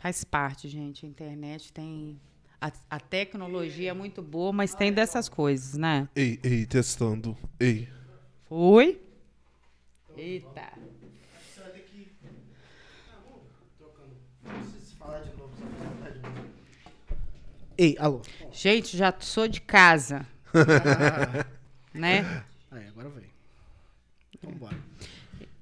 Faz parte, gente. A internet tem. A, a tecnologia é muito boa, mas tem dessas coisas, né? Ei, ei, testando. Ei. Foi? Eita. Ei, alô. Gente, já sou de casa, né? Aí, agora vem. Vambora.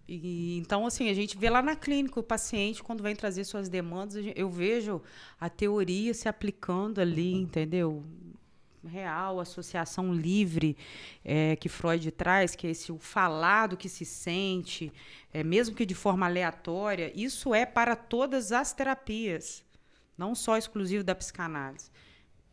E, então, assim, a gente vê lá na clínica o paciente, quando vem trazer suas demandas, eu vejo a teoria se aplicando ali, entendeu? Real, associação livre é, que Freud traz, que é esse o falar do que se sente, é, mesmo que de forma aleatória, isso é para todas as terapias, não só exclusivo da psicanálise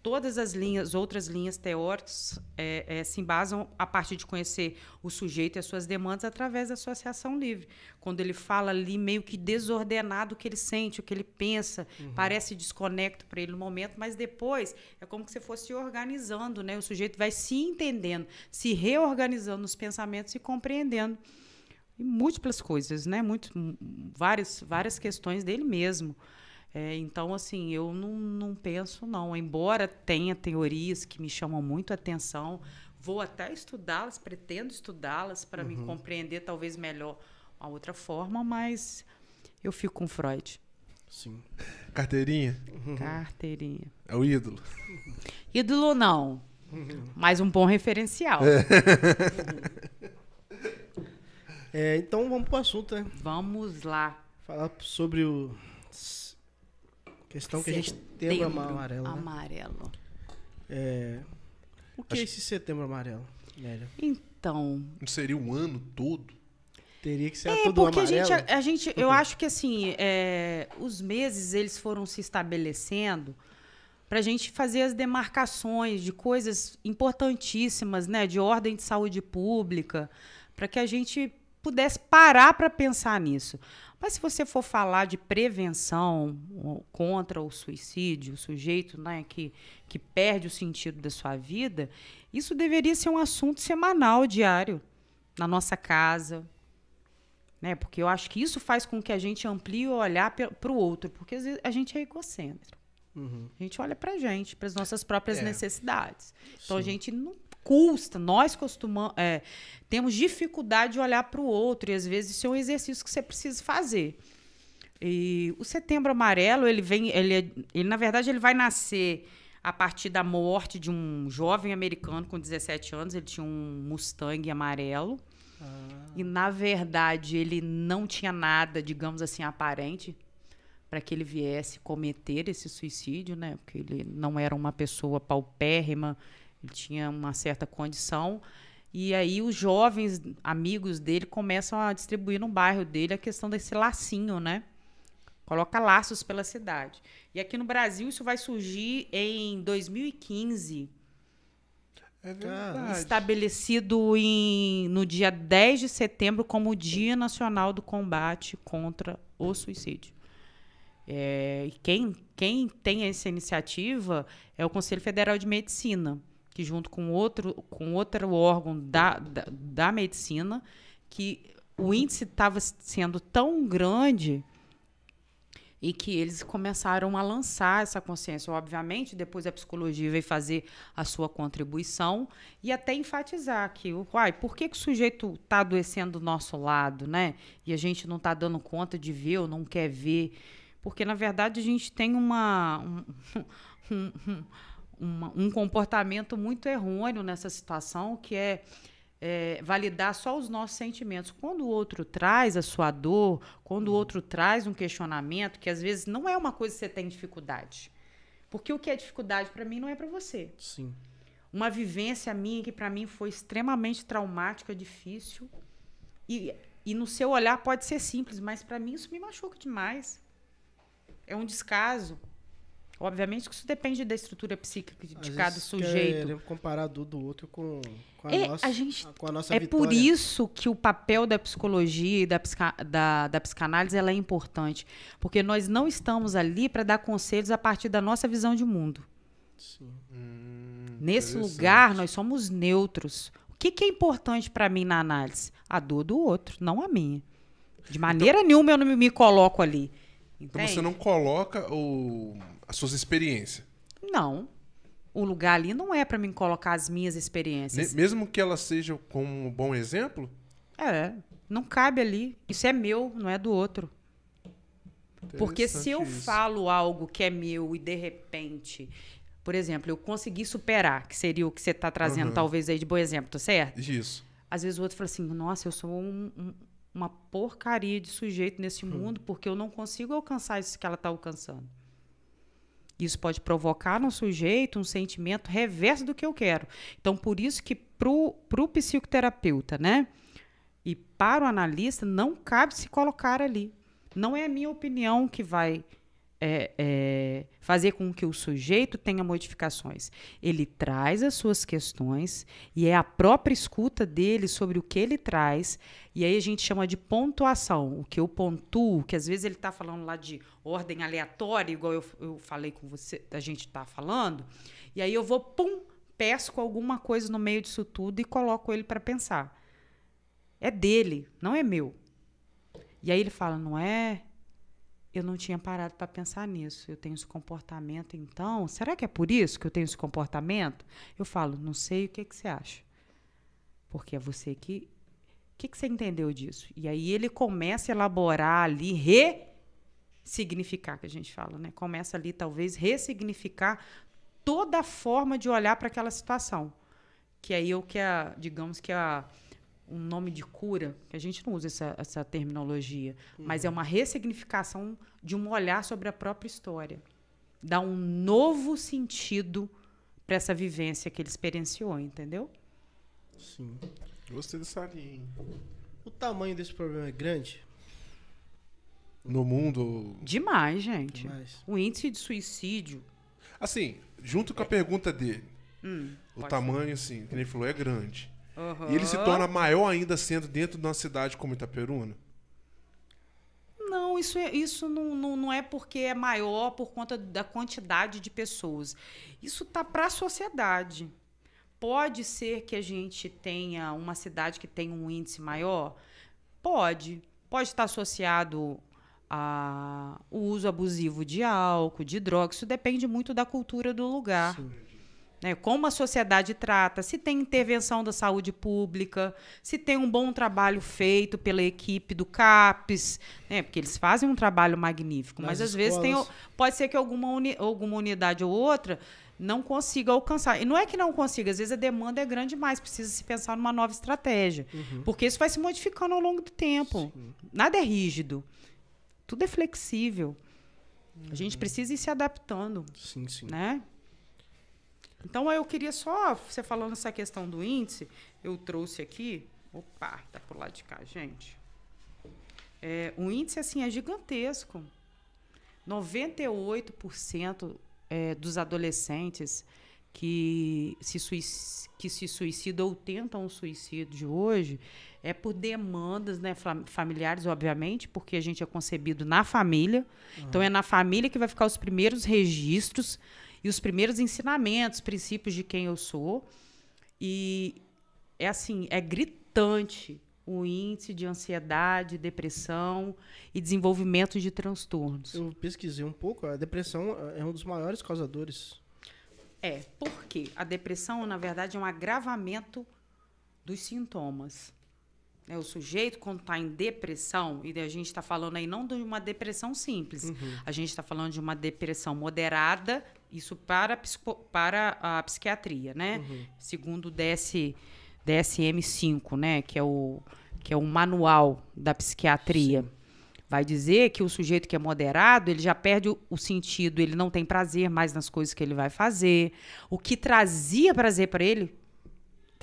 todas as linhas, outras linhas teóricas é, é, se embasam a partir de conhecer o sujeito e as suas demandas através da associação livre. Quando ele fala ali meio que desordenado o que ele sente, o que ele pensa, parece desconecto para ele no momento, mas depois é como você fosse se organizando, né? O sujeito vai se entendendo, se reorganizando nos pensamentos e compreendendo e múltiplas coisas, né? Muito, várias, várias questões dele mesmo. É, então, assim, eu não, não penso, não. Embora tenha teorias que me chamam muito a atenção, vou até estudá-las, pretendo estudá-las para me compreender talvez melhor a outra forma, mas eu fico com Freud. Sim. Carteirinha? Carteirinha. É o ídolo. Ídolo não, mas um bom referencial. É, então vamos pro assunto, né? Vamos lá. Falar sobre o. Questão que a gente setembro Setembro amarelo. Né? amarelo. É, o que é esse setembro amarelo, Nélia? Então, Não seria um ano todo? Teria que ser É, todo porque a amarelo? gente, a, a gente, eu acho que assim, é, os meses eles foram se estabelecendo para a gente fazer as demarcações de coisas importantíssimas, né, de ordem de saúde pública, para que a gente pudesse parar para pensar nisso. Mas se você for falar de prevenção contra o suicídio, o sujeito né, que, que perde o sentido da sua vida, isso deveria ser um assunto semanal, diário, na nossa casa, né? Porque eu acho que isso faz com que a gente amplie o olhar para o outro, porque às vezes a gente é egocêntrico. Uhum. A gente olha para a gente, para as nossas próprias É. necessidades. Então a gente não custa, nós costumamos, é, temos dificuldade de olhar para o outro e às vezes isso é um exercício que você precisa fazer. E o Setembro Amarelo, ele vem, ele, é- ele na verdade ele vai nascer a partir da morte de um jovem americano com 17 anos, ele tinha um Mustang amarelo. E na verdade ele não tinha nada, digamos assim, aparente para que ele viesse cometer esse suicídio, né? Porque ele não era uma pessoa paupérrima, ele tinha uma certa condição. E aí os jovens amigos dele começam a distribuir no bairro dele a questão desse lacinho, né? Coloca laços pela cidade. E aqui no Brasil isso vai surgir em 2015, É verdade. estabelecido em, no dia 10 de setembro como o Dia Nacional do Combate contra o Suicídio. É, e quem, quem tem essa iniciativa é o Conselho Federal de Medicina, que junto com outro, com outro órgão da, da, da medicina, que o índice estava sendo tão grande e que eles começaram a lançar essa consciência. Obviamente, depois a psicologia veio fazer a sua contribuição e até enfatizar que, uai, por que, que o sujeito está adoecendo do nosso lado, né? E a gente não está dando conta de ver ou não quer ver. Porque, na verdade, a gente tem uma, um, um, um, uma- um comportamento muito errôneo nessa situação, que é é, validar só os nossos sentimentos. Quando o outro traz a sua dor, quando o outro traz um questionamento, que às vezes não é uma coisa que você tem dificuldade. Porque o que é dificuldade para mim não é para você. Sim. Uma vivência minha que para mim foi extremamente traumática, difícil. E, e no seu olhar pode ser simples, mas para mim isso me machuca demais. É um descaso. Obviamente que isso depende da estrutura psíquica de Às cada sujeito. querem comparar do, do outro com, com a, É, nossa, a gente- com a nossa É vitória. por isso que o papel da psicologia e da, psica- da, da psicanálise ela é importante. Porque nós não estamos ali para dar conselhos a partir da nossa visão de mundo. Sim. Nesse interessante. lugar, nós somos neutros. O que, que é importante para mim na análise? A dor do outro, não a minha. De maneira nenhuma eu não me- me coloco ali. Então Entende? você não coloca o, as suas experiências. Não. O lugar ali não é para mim colocar as minhas Ne- experiências. Mesmo que ela seja como um bom exemplo, É, não cabe ali. Isso é meu, não é do outro. Porque se eu isso. falo algo que é meu e de repente, por exemplo, eu consegui superar, que seria o que você está trazendo, Aham. talvez aí de bom exemplo, tá certo? Isso. Às vezes o outro fala assim: nossa, eu sou um- um- uma porcaria de sujeito nesse mundo porque eu não consigo alcançar isso que ela está alcançando. Isso pode provocar no sujeito um sentimento reverso do que eu quero. Então, por isso que pro, pro psicoterapeuta, né? E para o analista, não cabe se colocar ali. Não é a minha opinião que vai é, é, fazer com que o sujeito tenha modificações. Ele traz as suas questões e é a própria escuta dele sobre o que ele traz. E aí a gente chama de pontuação. O que eu pontuo, que às vezes ele está falando lá de ordem aleatória, igual eu, eu falei com você, a gente está falando. E aí eu vou, pum, pesco alguma coisa no meio disso tudo e coloco ele para pensar. É dele, não é meu. E aí ele fala, não é? Eu não tinha parado para pensar nisso. Eu tenho esse comportamento, então. Será que é por isso que eu tenho esse comportamento? Eu falo, não sei o que, que você acha. Porque é você que. O que, que você entendeu disso? E aí ele começa a elaborar ali, ressignificar, que a gente fala, né? Começa ali, talvez, ressignificar toda a forma de olhar para aquela situação. Que aí é o que a, digamos que a um nome de cura, que a gente não usa essa, essa terminologia, mas é uma ressignificação de um olhar sobre a própria história. Dá um novo sentido para essa vivência que ele experienciou, entendeu? Sim. Gostei dessa linha. hein? O tamanho desse problema é grande? No mundo. Demais, gente. Mas O índice de suicídio. Assim, junto com a pergunta dele, hum, o tamanho, assim, que ele falou, é grande. Aham. E ele se torna maior ainda sendo dentro de uma cidade como Itaperuna? Não, isso, é, isso não, não, não é porque é maior por conta da quantidade de pessoas. Isso tá para a sociedade. Pode ser que a gente tenha uma cidade que tenha um índice maior? Pode. Pode estar associado ao uso abusivo de álcool, de drogas. Isso depende muito da cultura do lugar. Sim. Né? Como a sociedade trata, se tem intervenção da saúde pública, se tem um bom trabalho feito pela equipe do CAPES, né? porque eles fazem um trabalho magnífico, mas Nas às vezes tem, pode ser que alguma, uni- alguma unidade ou outra não consiga alcançar. E não é que não consiga, às vezes a demanda é grande demais, precisa se pensar numa nova estratégia. Porque isso vai se modificando ao longo do tempo. Nada é rígido. Tudo é flexível. A gente precisa ir se adaptando sim, sim. né? Então eu queria só, você falando essa questão do índice, eu trouxe aqui, opa, tá pro lado de cá, gente. É, o índice assim é gigantesco. 98% é, dos adolescentes que se, que se suicidam ou tentam o suicídio hoje é por demandas né, fam- familiares, obviamente, porque a gente é concebido na família. Então é na família que vai ficar os primeiros registros e os primeiros ensinamentos, princípios de quem eu sou. E é assim, é gritante o índice de ansiedade, depressão e desenvolvimento de transtornos. Eu pesquisei um pouco, a depressão é um dos maiores causadores. É, porque a depressão, na verdade, é um agravamento dos sintomas. É, o sujeito, quando está em depressão, e a gente está falando aí não de uma depressão simples, a gente está falando de uma depressão moderada, isso para, a psico- para a psiquiatria, né? Segundo o DS, DSM-5, né? Que é, o, que é o manual da psiquiatria. Vai dizer que o sujeito que é moderado, ele já perde o, o sentido, ele não tem prazer mais nas coisas que ele vai fazer. O que trazia prazer para ele,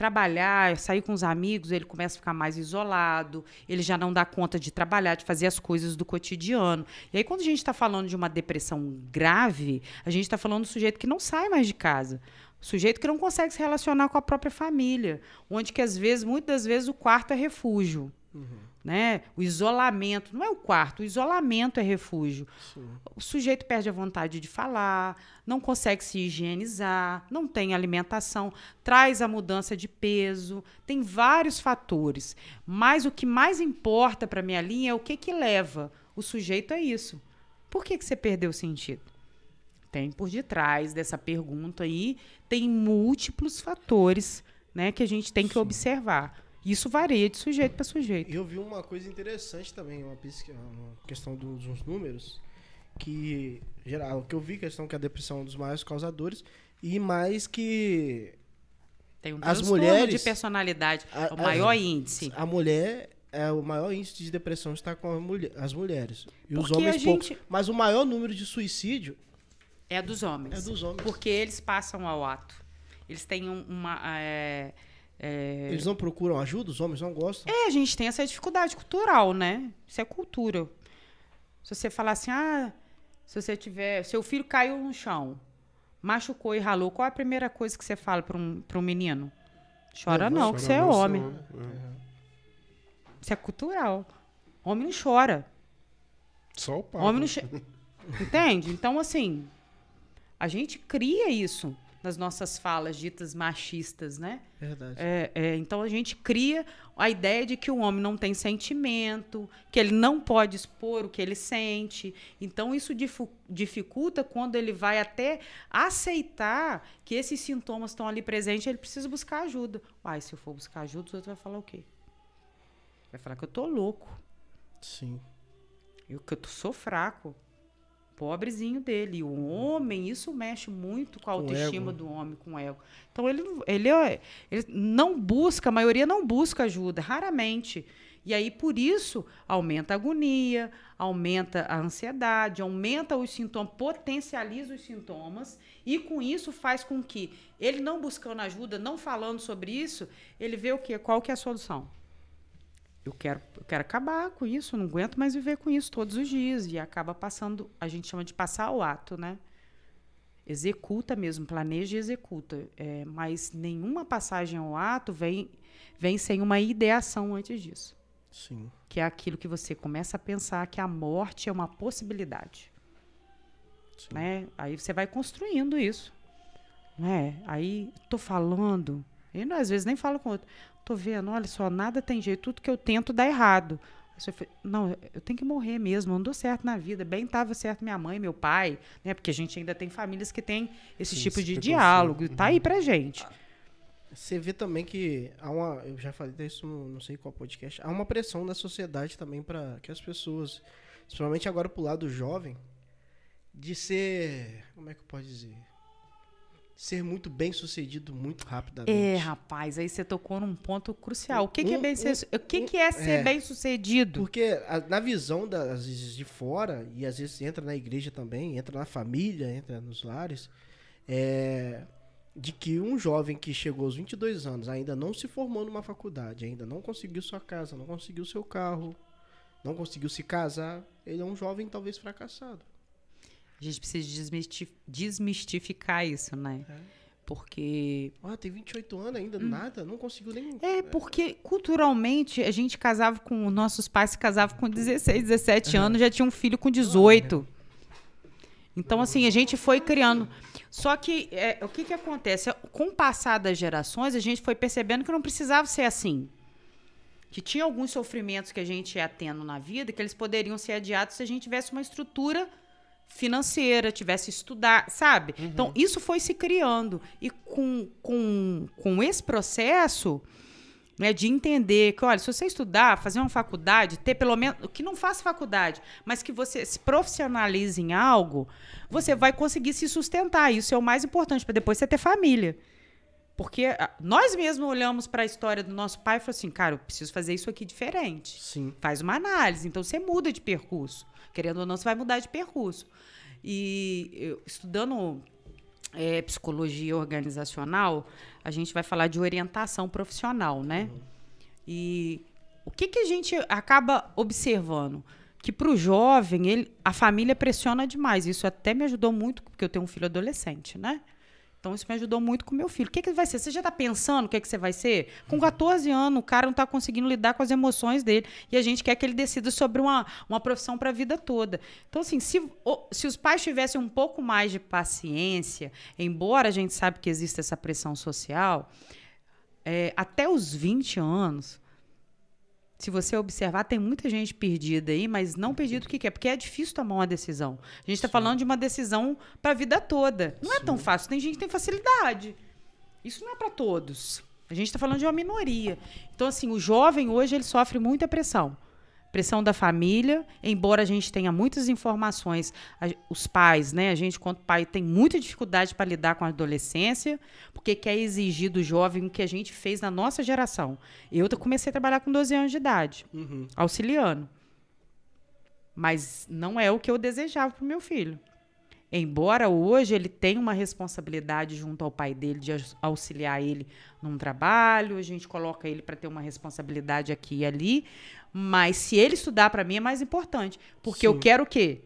trabalhar, sair com os amigos, ele começa a ficar mais isolado, ele já não dá conta de trabalhar, de fazer as coisas do cotidiano. E aí, quando a gente está falando de uma depressão grave, a gente está falando do sujeito que não sai mais de casa. Sujeito que não consegue se relacionar com a própria família, onde que às vezes, muitas vezes, o quarto é refúgio. Né? O isolamento, não é o quarto, o isolamento é refúgio. O sujeito perde a vontade de falar, não consegue se higienizar, não tem alimentação, traz a mudança de peso, tem vários fatores. Mas o que mais importa para minha linha é o que, que leva o sujeito a isso. Por que, que você perdeu o sentido? Tem por detrás dessa pergunta aí, tem múltiplos fatores né, que a gente tem que observar. Isso varia de sujeito para sujeito. Eu vi uma coisa interessante também, uma, questão dos, números, que geral, que eu vi questão que a depressão é um dos maiores causadores e mais que Tem um As mulheres- de personalidade, A- é o maior as- índice. a mulher é o maior índice de depressão está com a mulher- as mulheres e os Porque homens a poucos. gente- Mas o maior número de suicídio É dos homens. é dos homens. Porque eles passam ao ato. Eles têm um- uma. é, é, Eles não procuram ajuda, os homens não gostam. É, a gente tem essa dificuldade cultural, né? Isso é cultura. Se você falar assim, ah, se você tiver. Seu filho caiu no chão, machucou e ralou, qual é a primeira coisa que você fala para um, pra um menino? Chora não, que você é homem. é. Isso é cultural. Homem não chora. Só o papo. Homem não chora. Entende? Então, assim, a gente cria isso nas nossas falas ditas machistas, né? Verdade. É, é, então a gente cria a ideia de que o homem não tem sentimento, que ele não pode expor o que ele sente. Então isso dificulta quando ele vai até aceitar que esses sintomas estão ali presentes, ele precisa buscar ajuda. Uai, se eu for buscar ajuda, os outros vão falar o quê? Vai falar que eu tô louco, Sim. eu, que eu tô- sou fraco. Pobrezinho dele. O homem, isso mexe muito com a Com autoestima ego. do homem, com o ego. Então, ele, ele, é- ele não busca, a maioria não busca ajuda, raramente. E aí, por isso, aumenta a agonia, aumenta a ansiedade, aumenta os sintomas, potencializa os sintomas, e com isso faz com que ele não buscando ajuda, não falando sobre isso, ele vê o quê? Qual que é a solução? Eu quero, eu quero acabar com isso, não aguento mais viver com isso todos os dias. E acaba passando, a gente chama de passar ao ato, né? Executa mesmo, planeja e executa. É, mas nenhuma passagem ao ato vem, vem sem uma ideação antes disso. Sim. Que é aquilo que você começa a pensar que a morte é uma possibilidade. Sim. Né? Aí você vai construindo isso. Né? Aí, tô falando, e às vezes nem falo com outro. Tô vendo, olha só, nada tem jeito, tudo que eu tento dá errado. Aí você fala, não, eu tenho que morrer mesmo, não dou certo na vida. Bem estava certo minha mãe, meu pai, né? Porque a gente ainda tem famílias que têm esse Sim, tipo de diálogo. Tá aí pra gente. Você vê também que há uma. Eu já falei disso no não sei qual podcast. Há uma pressão da sociedade também para que as pessoas, principalmente agora pro lado jovem, de ser. Como é que eu posso dizer? Ser muito bem sucedido muito rapidamente. É, rapaz, aí você tocou num ponto crucial. O que, que é Um- bem um- ser, o que, um- que é ser é. bem sucedido? Porque a- na visão das às vezes de fora, e às vezes entra na igreja também, entra na família, entra nos lares, é, de que um jovem que chegou aos 22 anos ainda não se formou numa faculdade, ainda não conseguiu sua casa, não conseguiu seu carro, não conseguiu se casar, ele é um jovem talvez fracassado. A gente precisa desmisti- desmistificar isso, né? É. Porque Ah, tem 28 anos ainda, nada, não conseguiu nem... É, porque culturalmente a gente casava com. Nossos pais se casavam com 16, 17 anos, já tinha um filho com 18. Então, assim, a gente foi criando. Só que é, o que, que acontece? Com o passar das gerações, a gente foi percebendo que não precisava ser assim. Que tinha alguns sofrimentos que a gente ia tendo na vida que eles poderiam ser adiados se a gente tivesse uma estrutura financeira, tivesse estudar, sabe? Então, isso foi se criando. E com, com, com esse processo né, de entender que, olha, se você estudar, fazer uma faculdade, ter pelo menos, que não faça faculdade, mas que você se profissionalize em algo, você vai conseguir se sustentar. Isso é o mais importante, para depois você ter família. Porque ah, nós mesmos olhamos para a história do nosso pai e falamos assim, cara, eu preciso fazer isso aqui diferente Sim. faz uma análise. Então você muda de percurso. Querendo ou não, você vai mudar de percurso. E eu, estudando é, psicologia organizacional, a gente vai falar de orientação profissional, né? E o que, que a gente acaba observando? Que para o jovem, ele, a família pressiona demais. Isso até me ajudou muito, porque eu tenho um filho adolescente, né? Então, isso me ajudou muito com meu filho. O que, que ele vai ser? Você já está pensando o que, que você vai ser? Com 14 anos, o cara não está conseguindo lidar com as emoções dele. E a gente quer que ele decida sobre uma, uma profissão para a vida toda. Então, assim, se, se os pais tivessem um pouco mais de paciência, embora a gente sabe que existe essa pressão social, é, até os 20 anos, se você observar, tem muita gente perdida aí, mas não perdida o que quer, porque é difícil tomar uma decisão. A gente está falando de uma decisão para a vida toda. Não é tão fácil. Tem gente que tem facilidade. Isso não é para todos. A gente está falando de uma minoria. Então, assim, o jovem hoje ele sofre muita pressão pressão da família, embora a gente tenha muitas informações, a, os pais, né, a gente quanto pai tem muita dificuldade para lidar com a adolescência, porque quer exigir do jovem o que a gente fez na nossa geração. Eu comecei a trabalhar com 12 anos de idade, Uhum. auxiliando. Mas não é o que eu desejava para o meu filho. Embora hoje ele tenha uma responsabilidade junto ao pai dele de auxiliar ele num trabalho, a gente coloca ele para ter uma responsabilidade aqui e ali, mas se ele estudar para mim é mais importante, porque eu Sim. quero o quê?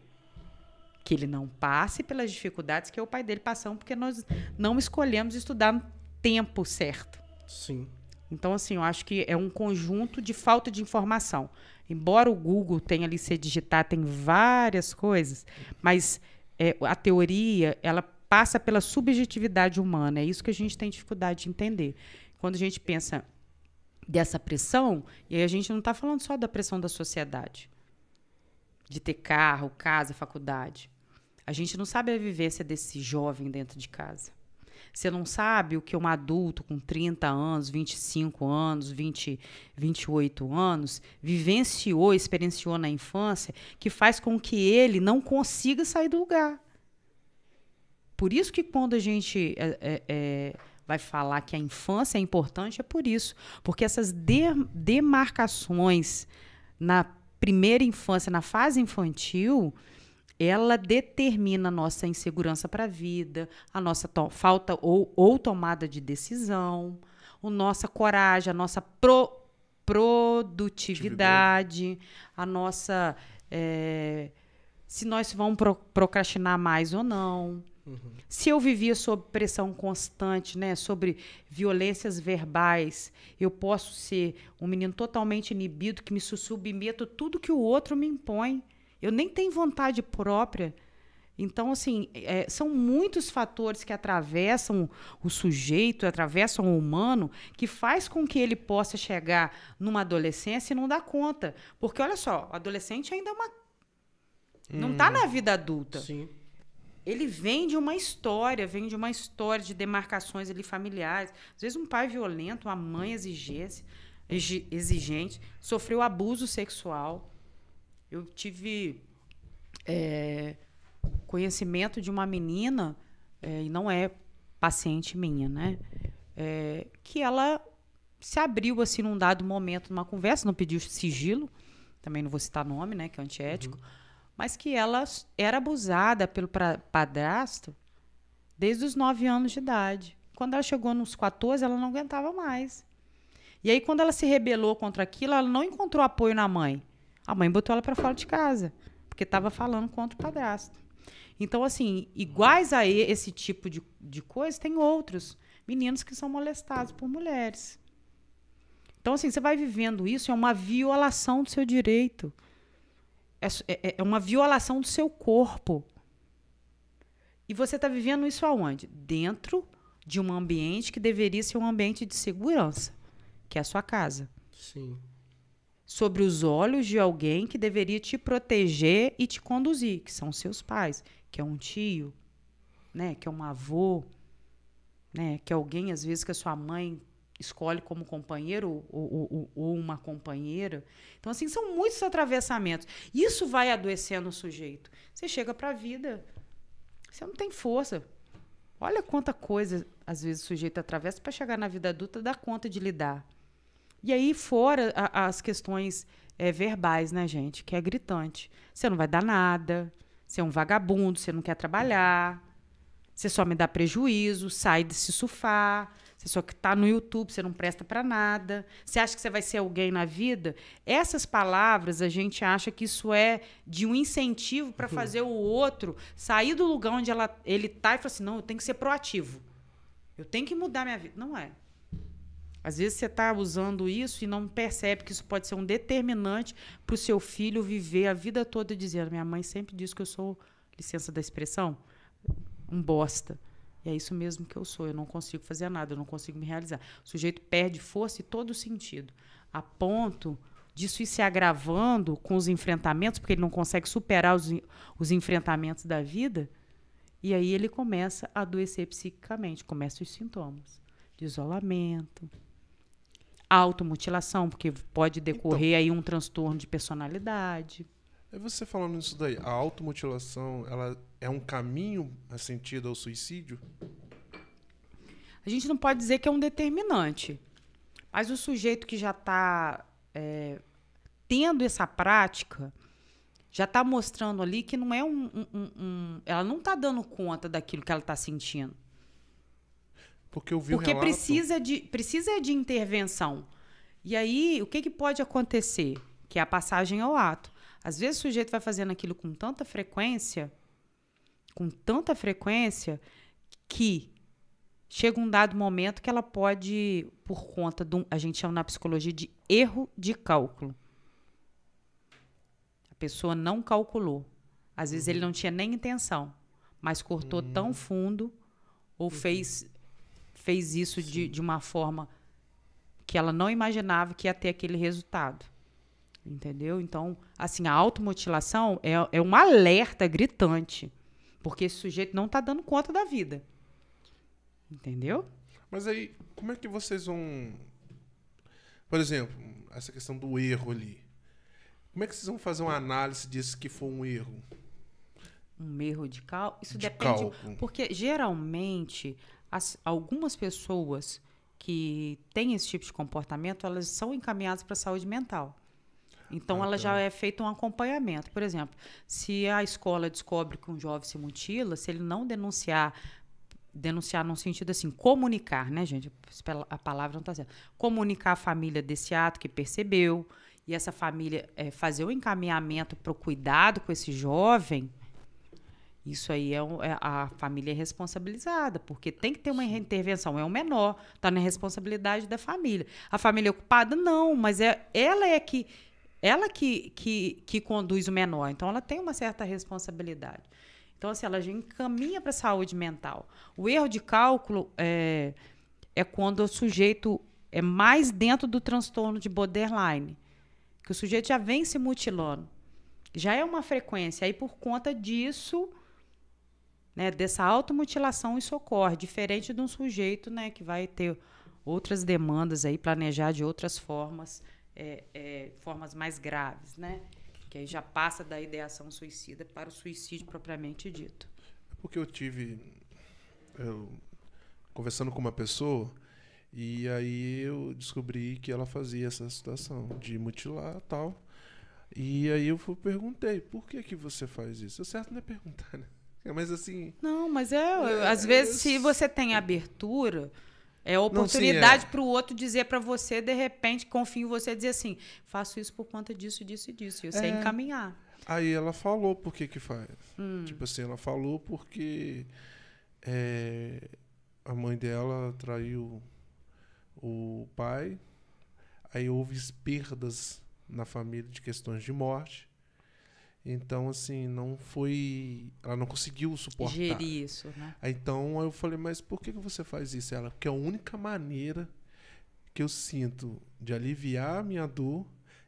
Que ele não passe pelas dificuldades que o pai dele passou, porque nós não escolhemos estudar no tempo certo. Sim. Então, assim, eu acho que é um conjunto de falta de informação. Embora o Google tenha ali se digitar, tem várias coisas, mas é, a teoria, ela passa pela subjetividade humana. É isso que a gente tem dificuldade de entender. Quando a gente pensa dessa pressão, e aí a gente não está falando só da pressão da sociedade, de ter carro, casa, faculdade. A gente não sabe a vivência desse jovem dentro de casa. Você não sabe o que um adulto com 30 anos, 25 anos, 20, 28 anos vivenciou, experienciou na infância, que faz com que ele não consiga sair do lugar. Por isso que quando a gente é, é, vai falar que a infância é importante, é por isso. Porque essas de- demarcações na primeira infância, na fase infantil, ela determina a nossa insegurança para a vida, a nossa falta ou, ou tomada de decisão, a nossa coragem, a nossa pro- produtividade, a nossa. eh, se nós vamos pro- procrastinar mais ou não. Se eu vivia sob pressão constante, né, sobre violências verbais, eu posso ser um menino totalmente inibido que me su- submeto a tudo que o outro me impõe. Eu nem tenho vontade própria. Então, assim, é, são muitos fatores que atravessam o sujeito, atravessam o humano, que faz com que ele possa chegar numa adolescência e não dar conta. Porque, olha só, o adolescente ainda é uma. Não está na vida adulta Sim. Ele vem de uma história, vem de uma história de demarcações ali familiares. Às vezes um pai violento, uma mãe exigente, exi- exigente sofreu abuso sexual. Eu tive é, conhecimento de uma menina, é, e não é paciente minha, né? É, que ela se abriu assim num dado momento numa conversa, não pediu sigilo, também não vou citar nome, né, que é antiético, mas que ela era abusada pelo padrasto desde os 9 anos de idade. Quando ela chegou nos 14, ela não aguentava mais. E aí, quando ela se rebelou contra aquilo, ela não encontrou apoio na mãe. A mãe botou ela para fora de casa, porque estava falando contra o padrasto. Então, assim, iguais a esse tipo de, de coisa, tem outros meninos que são molestados por mulheres. Então, assim, você vai vivendo isso, é uma violação do seu direito. É, s- é- é uma violação do seu corpo. E você está vivendo isso aonde? Dentro de um ambiente que deveria ser um ambiente de segurança, que é a sua casa. Sim. Sobre os olhos de alguém que deveria te proteger e te conduzir, que são seus pais, que é um tio, né, que é um avô, né, que é alguém às vezes que a sua mãe escolhe como companheiro ou, ou- ou- uma companheira. Então assim são muitos atravessamentos. Isso vai adoecendo o sujeito. Você chega para a vida, você não tem força. Olha quanta coisa às vezes o sujeito atravessa para chegar na vida adulta dá conta de lidar. E aí, fora a- as questões eh, verbais, né, gente? Que é gritante. Você não vai dar nada, você é um vagabundo, você não quer trabalhar, você só me dá prejuízo, sai desse sofá, você só que tá no YouTube, você não presta para nada. Você acha que você vai ser alguém na vida? Essas palavras, a gente acha que isso é de um incentivo para fazer o outro sair do lugar onde ela, ele tá e falar assim: não, eu tenho que ser proativo. Eu tenho que mudar minha vida. Não é. Às vezes você está usando isso e não percebe que isso pode ser um determinante para o seu filho viver a vida toda dizendo: minha mãe sempre disse que eu sou, licença da expressão, um bosta. É isso mesmo que eu sou. Eu não consigo fazer nada, eu não consigo me realizar. O sujeito perde força e todo sentido, a ponto disso ir se agravando com os enfrentamentos, porque ele não consegue superar os, os enfrentamentos da vida, e aí ele começa a adoecer psiquicamente, começam os sintomas de isolamento, automutilação, porque pode decorrer aí um transtorno de personalidade. É você falando nisso daí, a automutilação, ela é um caminho a sentido ao suicídio? A gente não pode dizer que é um determinante, mas o sujeito que já está tendo essa prática já está mostrando ali que não é um, um- um- ela não está dando conta daquilo que ela está sentindo, Porque eu vi porque precisa de precisa de intervenção. E aí o que, que pode acontecer? Que é a passagem ao ato. Às vezes o sujeito vai fazendo aquilo com tanta frequência, com tanta frequência que chega um dado momento que ela pode, por conta de um, a gente chama na psicologia de erro de cálculo. A pessoa não calculou. Às vezes ele não tinha nem intenção, mas cortou tão fundo ou fez, fez isso de, de uma forma que ela não imaginava que ia ter aquele resultado. Entendeu? Então, assim, a automutilação é, é um alerta gritante. Porque esse sujeito não está dando conta da vida. Entendeu? Mas aí, como é que vocês vão. Por exemplo, essa questão do erro ali. Como é que vocês vão fazer uma análise disso que foi um erro? Um erro de cálculo. Isso De depende. cálculo. Porque geralmente as- algumas pessoas que têm esse tipo de comportamento, elas são encaminhadas para a saúde mental. Então, Ah, ela tá. já é feito um acompanhamento. Por exemplo, se a escola descobre que um jovem se mutila, se ele não denunciar, denunciar no sentido assim, comunicar, né, gente? A palavra não está certa. Comunicar a família desse ato que percebeu, e essa família eh, fazer o encaminhamento para o cuidado com esse jovem, isso aí é, um- é- a família é responsabilizada, porque tem que ter uma intervenção. É o menor, está na responsabilidade da família. A família é ocupada não, mas é ela é que ela que, que, que conduz o menor. Então ela tem uma certa responsabilidade. Então assim, ela já encaminha para a saúde mental. O erro de cálculo é, é quando o sujeito é mais dentro do transtorno de borderline, que o sujeito já vem se mutilando. Já é uma frequência. Aí por conta disso né, dessa automutilação isso ocorre, diferente de um sujeito né, que vai ter outras demandas aí, planejar de outras formas, é, é, formas mais graves, né? Que aí já passa da ideação suicida para o suicídio propriamente dito. É porque eu tive. eu, conversando com uma pessoa, e aí eu descobri que ela fazia essa situação de mutilar tal. E aí eu perguntei, por que que você faz isso? O certo não é perguntar, né? Mas assim, Não, mas é, É, às vezes se eu- você tem abertura, é sim, oportunidade é. para o outro dizer para você, de repente, confia em você dizer assim, faço isso por conta disso, disso e disso, e você É. encaminhar. aí ela falou por que que faz. Hum. Tipo assim, ela falou porque é, a mãe dela traiu o pai, aí houve perdas na família de questões de morte. Então, assim, não foi. Ela não conseguiu suportar. Gerir isso, né? Então eu falei, mas por que que você faz isso? Ela, porque é a única maneira que eu sinto de aliviar a minha dor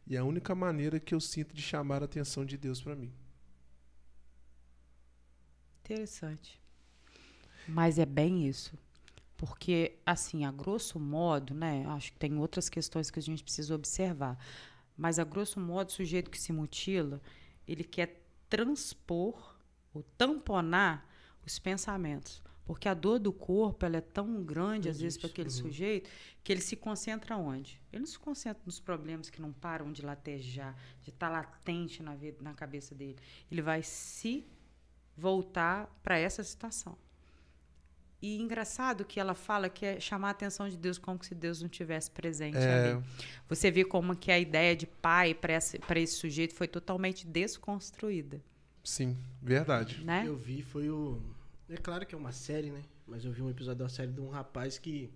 e é a única maneira que eu sinto de chamar a atenção de Deus pra mim. Interessante. Mas é bem isso. Porque, assim, a grosso modo, né? Acho que tem outras questões que a gente precisa observar. Mas, a grosso modo, o sujeito que se mutila, ele quer transpor ou tamponar os pensamentos. Porque a dor do corpo ela é tão grande, às vezes, para aquele sujeito, que ele se concentra onde? Ele não se concentra nos problemas que não param de latejar, de estar latente na, vida, na cabeça dele. Ele vai se voltar para essa situação. E engraçado que ela fala que é chamar a atenção de Deus como se Deus não tivesse presente É. ali. Você vê como que a ideia de pai para esse, pra esse sujeito foi totalmente desconstruída, Sim, verdade. né? Eu vi, foi o. É claro que é uma série, né? Mas eu vi um episódio da série de um rapaz que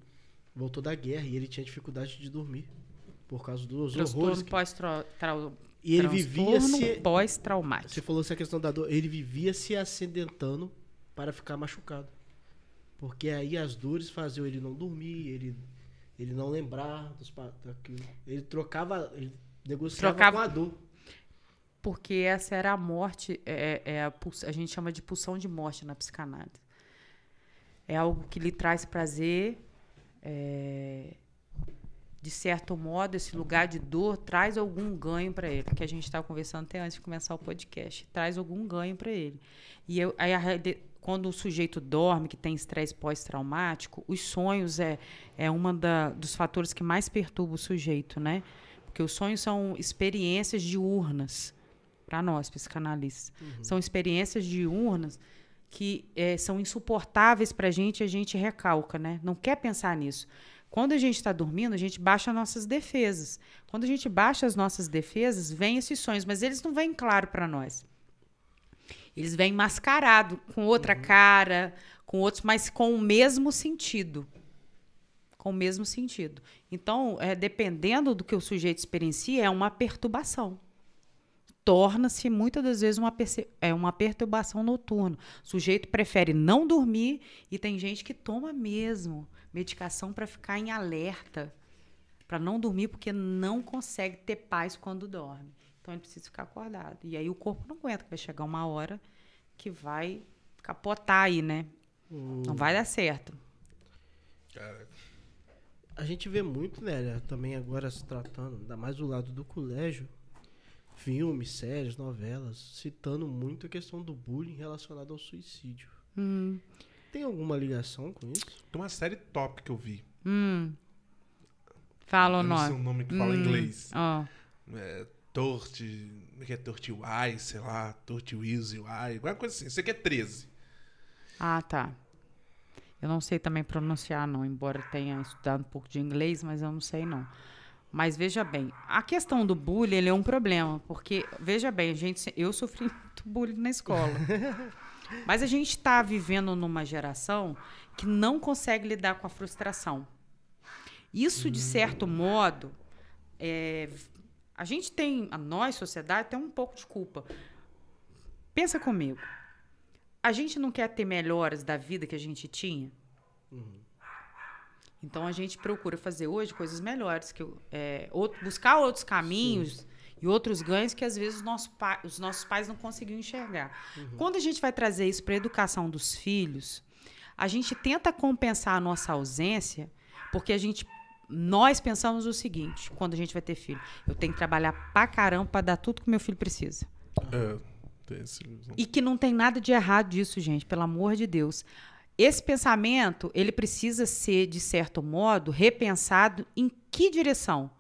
voltou da guerra e ele tinha dificuldade de dormir. Por causa dos horrores. Transtorno que- pós-trau- E ele vivia se. pós-traumático. Você falou essa questão da dor. Ele vivia se acidentando para ficar machucado. Porque aí as dores faziam ele não dormir, ele, ele não lembrar dos daquilo. Ele trocava. Ele Negociava Trocava- com a dor. Porque essa era a morte, é, é a, pulsa- a gente chama de pulsão de morte na psicanálise. É algo que lhe traz prazer, é, de certo modo, esse lugar de dor traz algum ganho para ele, que a gente estava conversando até antes de começar o podcast, traz algum ganho para ele. E eu, aí a quando o sujeito dorme, que tem estresse pós-traumático, os sonhos é, é uma da, dos fatores que mais perturba o sujeito, né? Porque os sonhos são experiências diurnas para nós, psicanalistas. São experiências diurnas que eh, são insuportáveis para a gente e a gente recalca, né? Não quer pensar nisso. Quando a gente está dormindo, a gente baixa nossas defesas. Quando a gente baixa as nossas defesas, vêm esses sonhos, mas eles não vêm claro para nós. Eles vêm mascarado, com outra cara, com outros, mas com o mesmo sentido. Com o mesmo sentido. Então, é, dependendo do que o sujeito experiencia, é uma perturbação. Torna-se muitas das vezes uma, é uma perturbação noturna. O sujeito prefere não dormir e tem gente que toma mesmo medicação para ficar em alerta, para não dormir porque não consegue ter paz quando dorme. Então ele precisa ficar acordado. E aí o corpo não aguenta, que vai chegar uma hora que vai capotar aí, né? Não vai dar certo. Cara, A gente vê muito, né, também agora se tratando, ainda mais do lado do colégio, filmes, séries, novelas, citando muito a questão do bullying relacionado ao suicídio. Hum, Tem alguma ligação com isso? tem uma série top que eu vi. hum. Fala o eu não sei nome. o nome que fala em Hum, inglês. ó. É, Torte. Como é que é Torte Y, sei lá. Torte Wheels Y. Alguma coisa assim. Isso aqui é 13. Ah, tá. Eu não sei também pronunciar, não, embora tenha estudado um pouco de inglês, mas eu não sei, não. Mas veja bem, a questão do bullying ele é um problema, porque, veja bem, a gente, eu sofri muito bullying na escola. mas a gente está vivendo numa geração que não consegue lidar com a frustração. Isso, de certo modo, é, a gente tem, a nós, sociedade, tem um pouco de culpa. Pensa comigo. A gente não quer ter melhoras da vida que a gente tinha? Então a gente procura fazer hoje coisas melhores, que é, out- buscar outros caminhos e outros ganhos que às vezes os nossos, pa- os nossos pais não conseguiam enxergar. Quando a gente vai trazer isso para a educação dos filhos, a gente tenta compensar a nossa ausência, porque a gente nós pensamos o seguinte, quando a gente vai ter filho, eu tenho que trabalhar pra caramba para dar tudo que meu filho precisa. É, tem esse... E que não tem nada de errado disso, gente, pelo amor de Deus. Esse pensamento, ele precisa ser, de certo modo, repensado em que direção?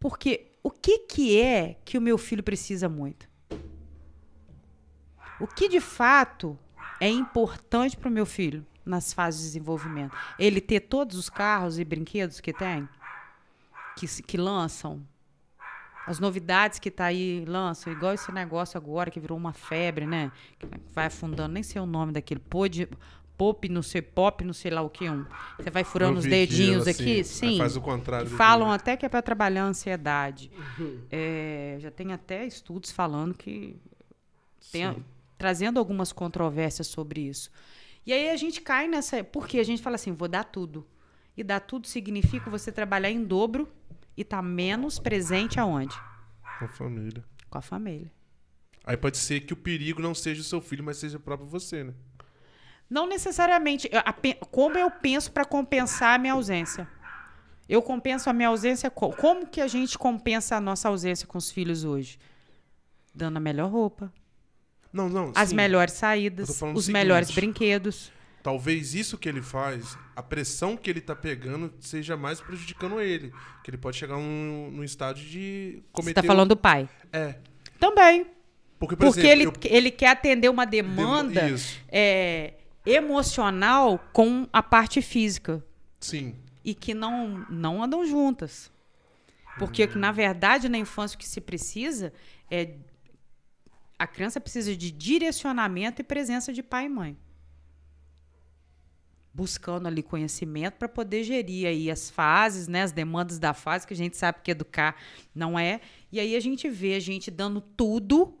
Porque o que, que é que o meu filho precisa muito? O que de fato é importante para o meu filho nas fases de desenvolvimento? Ele ter todos os carros e brinquedos que tem? Que, que lançam? As novidades que tá aí lançam, igual esse negócio agora que virou uma febre, né? Que vai afundando, nem sei o nome daquele. Pode, pop, não sei, pop, não sei lá o que um. Você vai furando os dedinhos ela, aqui, assim, sim. Faz o contrário. Falam até que é para trabalhar a ansiedade. É, já tem até estudos falando que tem, trazendo algumas controvérsias sobre isso. E aí a gente cai nessa. Porque a gente fala assim, vou dar tudo. E dar tudo significa você trabalhar em dobro e estar menos presente aonde? Com a família. Com a família. Aí pode ser que o perigo não seja o seu filho, mas seja o próprio você, né? Não necessariamente. Como eu penso para compensar a minha ausência? Eu compenso a minha ausência. co- Como que a gente compensa a nossa ausência com os filhos hoje? Dando a melhor roupa, Não, não. as sim. melhores Eu saídas, os seguinte. melhores brinquedos. Talvez isso que ele faz, a pressão que ele tá pegando, seja mais prejudicando ele. Que ele pode chegar num, num de Você cometer. está falando do pai. um- É. Também. Porque, por Porque exemplo, ele, ele quer atender uma eu... demanda Isso. é, emocional com a parte física. Sim. e que não, não andam juntas. Porque, que, na verdade, na infância o que se precisa é. A criança precisa de direcionamento e presença de pai e mãe. Buscando ali conhecimento para poder gerir aí as fases, né, as demandas da fase, que a gente sabe que educar não é. E aí a gente vê a gente dando tudo,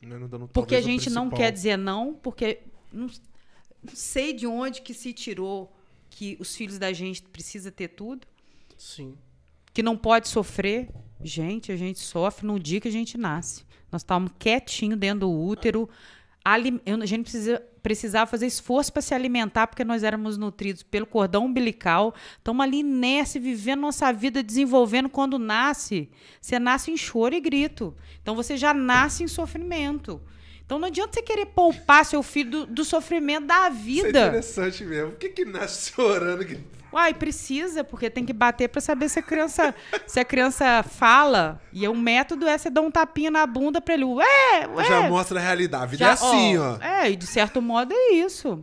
não dando porque a gente não quer dizer não, porque não, não sei de onde que se tirou que os filhos da gente precisa ter tudo Sim. que não pode sofrer, Gente, a gente sofre no dia que a gente nasce. Nós estávamos quietinho dentro do útero. A gente precisa, precisava fazer esforço para se alimentar, porque nós éramos nutridos pelo cordão umbilical. Estamos ali nessa, vivendo nossa vida, desenvolvendo. Quando nasce, você nasce em choro e grito. Então você já nasce em sofrimento. Então não adianta você querer poupar seu filho do, do sofrimento da Isso é vida. interessante mesmo. Por que que nasce chorando? Que... Uai, precisa, porque tem que bater pra saber se a criança, se a criança fala. E o método é você dar um tapinha na bunda pra ele. Ué, ué. Já mostra a realidade. A vida Já- é assim, ó. É, e de certo modo é isso.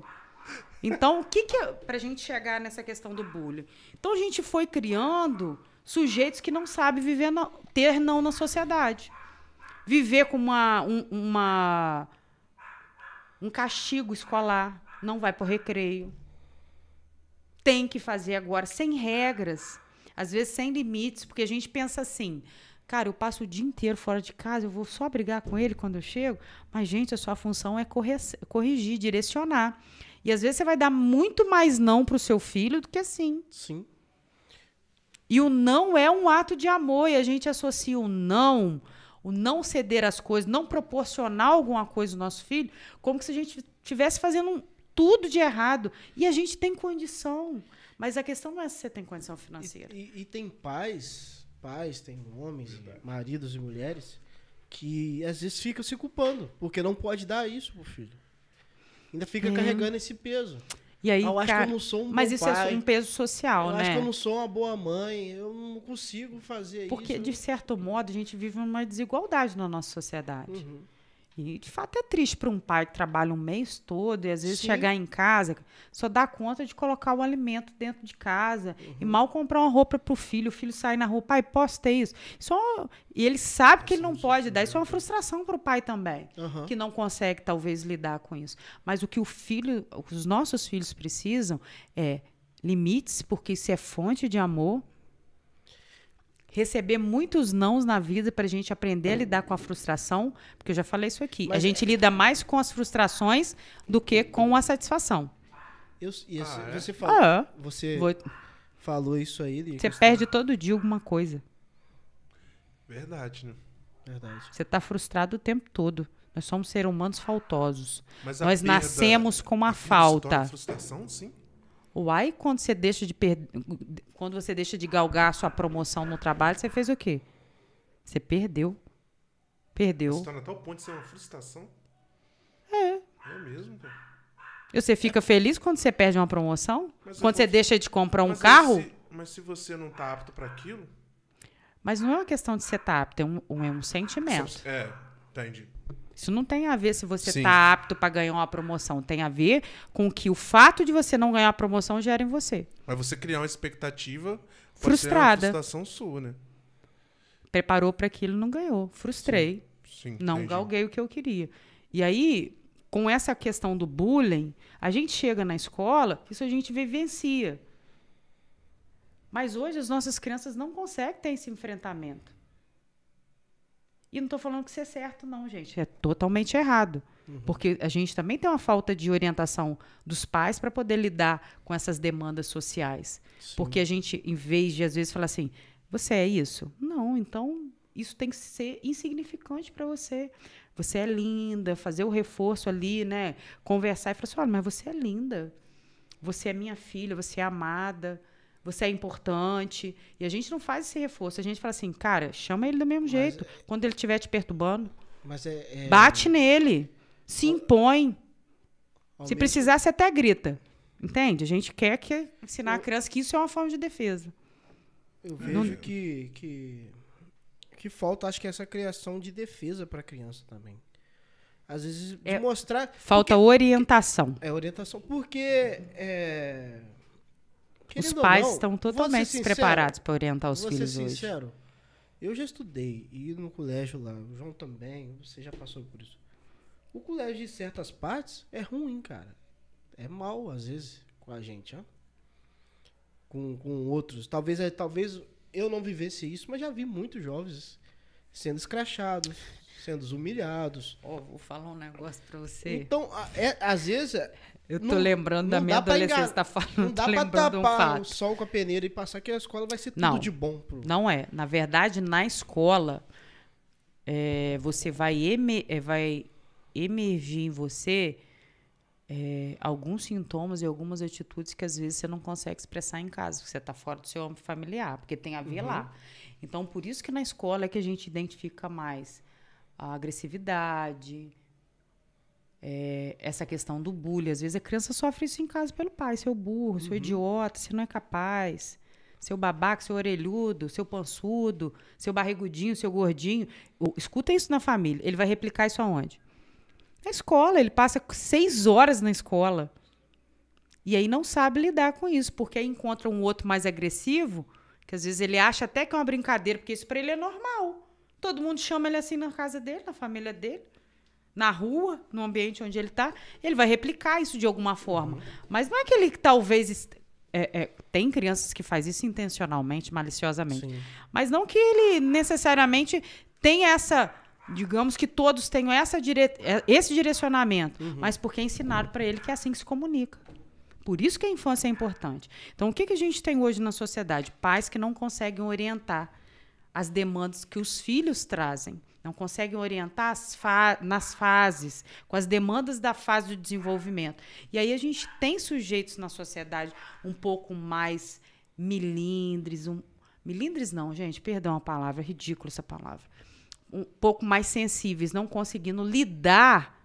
Então, o que que é pra gente chegar nessa questão do bullying? Então a gente foi criando sujeitos que não sabem viver na- ter não na sociedade. Viver com uma, um, uma um castigo escolar, não vai pro recreio. Tem que fazer agora sem regras, às vezes sem limites, porque a gente pensa assim: Cara, eu passo o dia inteiro fora de casa, eu vou só brigar com ele quando eu chego. Mas, gente, a sua função é corrigir, direcionar. E às vezes você vai dar muito mais não para o seu filho do que sim. Sim. E o não é um ato de amor, e a gente associa o não, o não ceder as coisas, não proporcionar alguma coisa ao nosso filho, como se a gente estivesse fazendo um- tudo de errado. E a gente tem condição. Mas a questão não é se você tem condição financeira. E, e- e tem pais, pais, tem homens, maridos e mulheres, que às vezes ficam se culpando, porque não pode dar isso pro filho. Ainda fica É. carregando esse peso. E aí, eu acho cara, que eu não sou um mas isso pai. é um peso social, eu né? acho que eu não sou uma boa mãe, eu não consigo fazer Porque, isso. de certo modo, a gente vive uma desigualdade na nossa sociedade. Uhum. E, de fato, é triste para um pai que trabalha um mês todo e, às vezes, Sim. chegar em casa, só dá conta de colocar o alimento dentro de casa Uhum. e mal comprar uma roupa para o filho. O filho sai na rua, pai, posso ter isso? isso é uma- E ele sabe que ele não pode dar. Isso é uma frustração para o pai também, Aham. que não consegue, talvez, lidar com isso. Mas o que o filho, os nossos filhos precisam é limites, porque isso é fonte de amor. Receber muitos nãos na vida para a gente aprender a lidar com a frustração, porque eu já falei isso aqui. Mas a gente lida mais com as frustrações do que com a satisfação. Eu, e esse- Ah, é? você, falou, Ah, você vou- falou isso aí. de você perde todo dia alguma coisa. Verdade, né? Verdade. Você está frustrado o tempo todo. Nós somos seres humanos faltosos. Mas a Nós perda- nascemos com uma torna falta. frustração, sim. Uai, quando você deixa de per... quando você deixa de galgar a sua promoção no trabalho, você fez o quê? Você perdeu. Perdeu. Se torna a tal ponto de ser uma frustração. É. É mesmo, cara. E você fica feliz quando você perde uma promoção? Mas quando você deixa de comprar um Mas carro? se- mas se você não tá apto para aquilo. Mas não é uma questão de você estar apto, é um, um- é um sentimento. É, entendi. Isso não tem a ver se você Sim. está apto para ganhar uma promoção. Tem a ver com que o fato de você não ganhar a promoção gera em você. Mas você criar uma expectativa Frustrada. ser uma frustração sua, né? Preparou para aquilo, não ganhou. Frustrei. Sim. Não entendi. galguei o que eu queria. E aí, com essa questão do bullying, a gente chega na escola, isso a gente vivencia. Mas hoje as nossas crianças não conseguem ter esse enfrentamento. E não estou falando que isso é certo, não, gente. É totalmente errado. Porque a gente também tem uma falta de orientação dos pais para poder lidar com essas demandas sociais. Porque a gente, em vez de, às vezes, falar assim, você é isso? Não, então isso tem que ser insignificante para você. Você é linda, fazer o reforço ali, né? Conversar e falar assim: olha, mas você é linda. Você é minha filha, você é amada, você é importante. E a gente não faz esse reforço. A gente fala assim, cara, chama ele do mesmo jeito. Quando ele estiver te perturbando, Mas é. é- bate nele. Se impõe. ao Se mesmo- precisar, você até grita. Entende? A gente quer que ensinar a criança que isso é uma forma de defesa. Eu vejo que, que que falta, acho que essa criação de defesa para criança também. Às vezes É, mostrar Falta orientação. é orientação, porque é, querendo ou pais não, estão totalmente sincero, despreparados para orientar os vou ser filhos hoje. sincero, eu já estudei e no colégio lá, o João também, você já passou por isso. O colégio de certas partes é ruim, cara. É mal às vezes com a gente, ó. Com, com outros. Talvez é, talvez eu não vivesse isso, mas já vi muitos jovens sendo escrachados, sendo humilhados. Oh, vou falar um negócio pra você. Então, é, às vezes. Eu tô não, lembrando da minha adolescência, tá falando. Não dá pra tapar um o sol com a peneira e passar que a escola vai ser tudo não, de bom. Pro... Não é. Na verdade, na escola, é, você vai, eme, é, vai emergir em você é, alguns sintomas e algumas atitudes que às vezes você não consegue expressar em casa, porque você está fora do seu âmbito familiar, porque tem a ver uhum. lá. Então, por isso que na escola é que a gente identifica mais a agressividade, é, essa questão do bullying. Às vezes a criança sofre isso em casa pelo pai, seu burro, uhum. seu idiota, você não é capaz, seu babaca, seu orelhudo, seu pançudo, seu barrigudinho, seu gordinho. Escuta isso na família. Ele vai replicar isso aonde? Na escola, ele passa seis horas na escola. E aí não sabe lidar com isso, porque aí encontra um outro mais agressivo, que às vezes ele acha até que é uma brincadeira, porque isso para ele é normal. Todo mundo chama ele assim na casa dele, na família dele, na rua, no ambiente onde ele está. Ele vai replicar isso de alguma forma. Mas não é que ele talvez. É, é, tem crianças que faz isso intencionalmente, maliciosamente. Sim. Mas não que ele necessariamente tenha essa digamos que todos tenham essa dire... É, esse direcionamento, uhum. mas porque ensinaram para ele que é assim que se comunica. Por isso que a infância é importante. Então, o que, que a gente tem hoje na sociedade? Pais que não conseguem orientar as demandas que os filhos trazem, não conseguem orientar fa nas fases, com as demandas da fase do desenvolvimento. E aí a gente tem sujeitos na sociedade um pouco mais milindres, um... milindres não, gente, perdão a palavra, é ridícula essa palavra um pouco mais sensíveis, não conseguindo lidar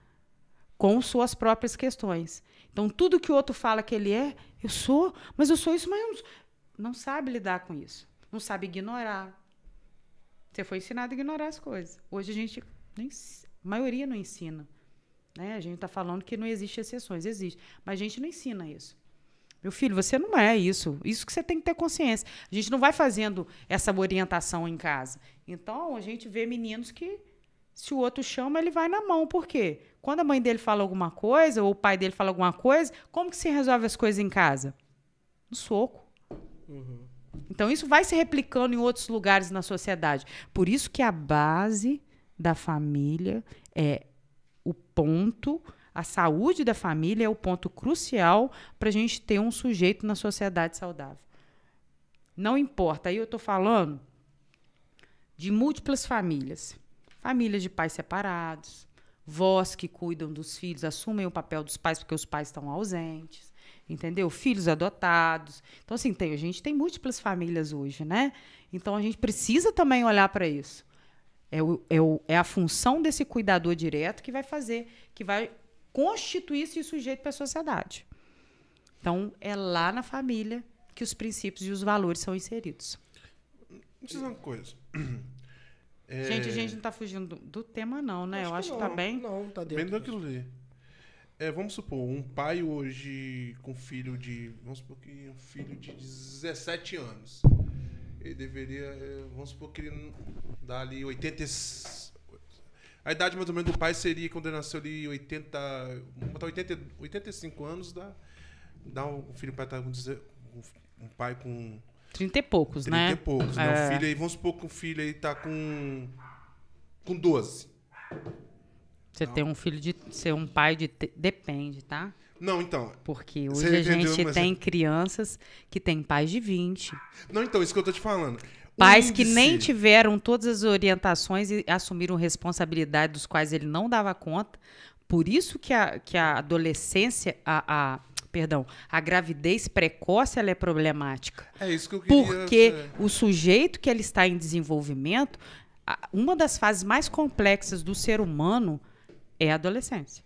com suas próprias questões. Então, tudo que o outro fala que ele é, eu sou, mas eu sou isso, mas não, não sabe lidar com isso. Não sabe ignorar. Você foi ensinado a ignorar as coisas. Hoje a gente, a maioria não ensina. Né? A gente está falando que não existe exceções, existe. Mas a gente não ensina isso. Meu filho, você não é isso. Isso que você tem que ter consciência. A gente não vai fazendo essa orientação em casa. Então, a gente vê meninos que, se o outro chama, ele vai na mão. Por quê? Quando a mãe dele fala alguma coisa, ou o pai dele fala alguma coisa, como que se resolve as coisas em casa? No soco. Uhum. Então, isso vai se replicando em outros lugares na sociedade. Por isso que a base da família é o ponto a saúde da família é o ponto crucial para a gente ter um sujeito na sociedade saudável. Não importa, aí eu estou falando de múltiplas famílias. Famílias de pais separados, vós que cuidam dos filhos, assumem o papel dos pais porque os pais estão ausentes, entendeu? Filhos adotados. Então, assim, tem, a gente tem múltiplas famílias hoje, né? Então, a gente precisa também olhar para isso. É, o, é, o, é a função desse cuidador direto que vai fazer, que vai constituir-se sujeito para a sociedade. Então, é lá na família que os princípios e os valores são inseridos. Me diz uma coisa. É... Gente, a gente não está fugindo do, do, tema, não, né? Acho Eu acho que, está bem. Não, está dentro. Bem daquilo ali. É, vamos supor, um pai hoje com filho de. Vamos supor que um filho de 17 anos. Ele deveria. É, vamos supor que ele dá ali 80, a idade mais ou menos do pai seria quando ele nasceu ali 80, 80 85 anos, dá, dá um filho para estar com um pai com 30 e poucos, 30 né? 30 e poucos, é. né? O filho aí, vamos supor que o filho aí tá com com 12. Você tem um filho de ser um pai de depende, tá? Não, então. Porque hoje a gente tem é... crianças que têm pais de 20. Não, então, isso que eu tô te falando. Pais que nem tiveram todas as orientações e assumiram responsabilidade dos quais ele não dava conta. Por isso que a, que a adolescência, a, a perdão, a gravidez precoce ela é problemática. É isso que eu queria Porque o sujeito que ele está em desenvolvimento, uma das fases mais complexas do ser humano é a adolescência.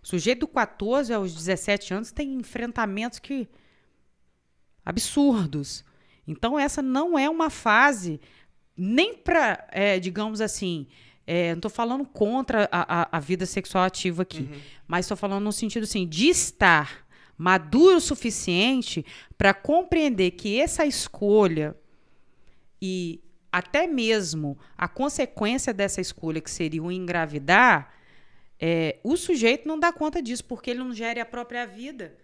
O sujeito do 14 aos 17 anos tem enfrentamentos que absurdos. Então, essa não é uma fase nem para, é, digamos assim, é, não estou falando contra a, a, a, vida sexual ativa aqui, uhum. mas estou falando no sentido assim, de estar maduro o suficiente para compreender que essa escolha e até mesmo a consequência dessa escolha, que seria o engravidar, é, o sujeito não dá conta disso, porque ele não gere a própria vida.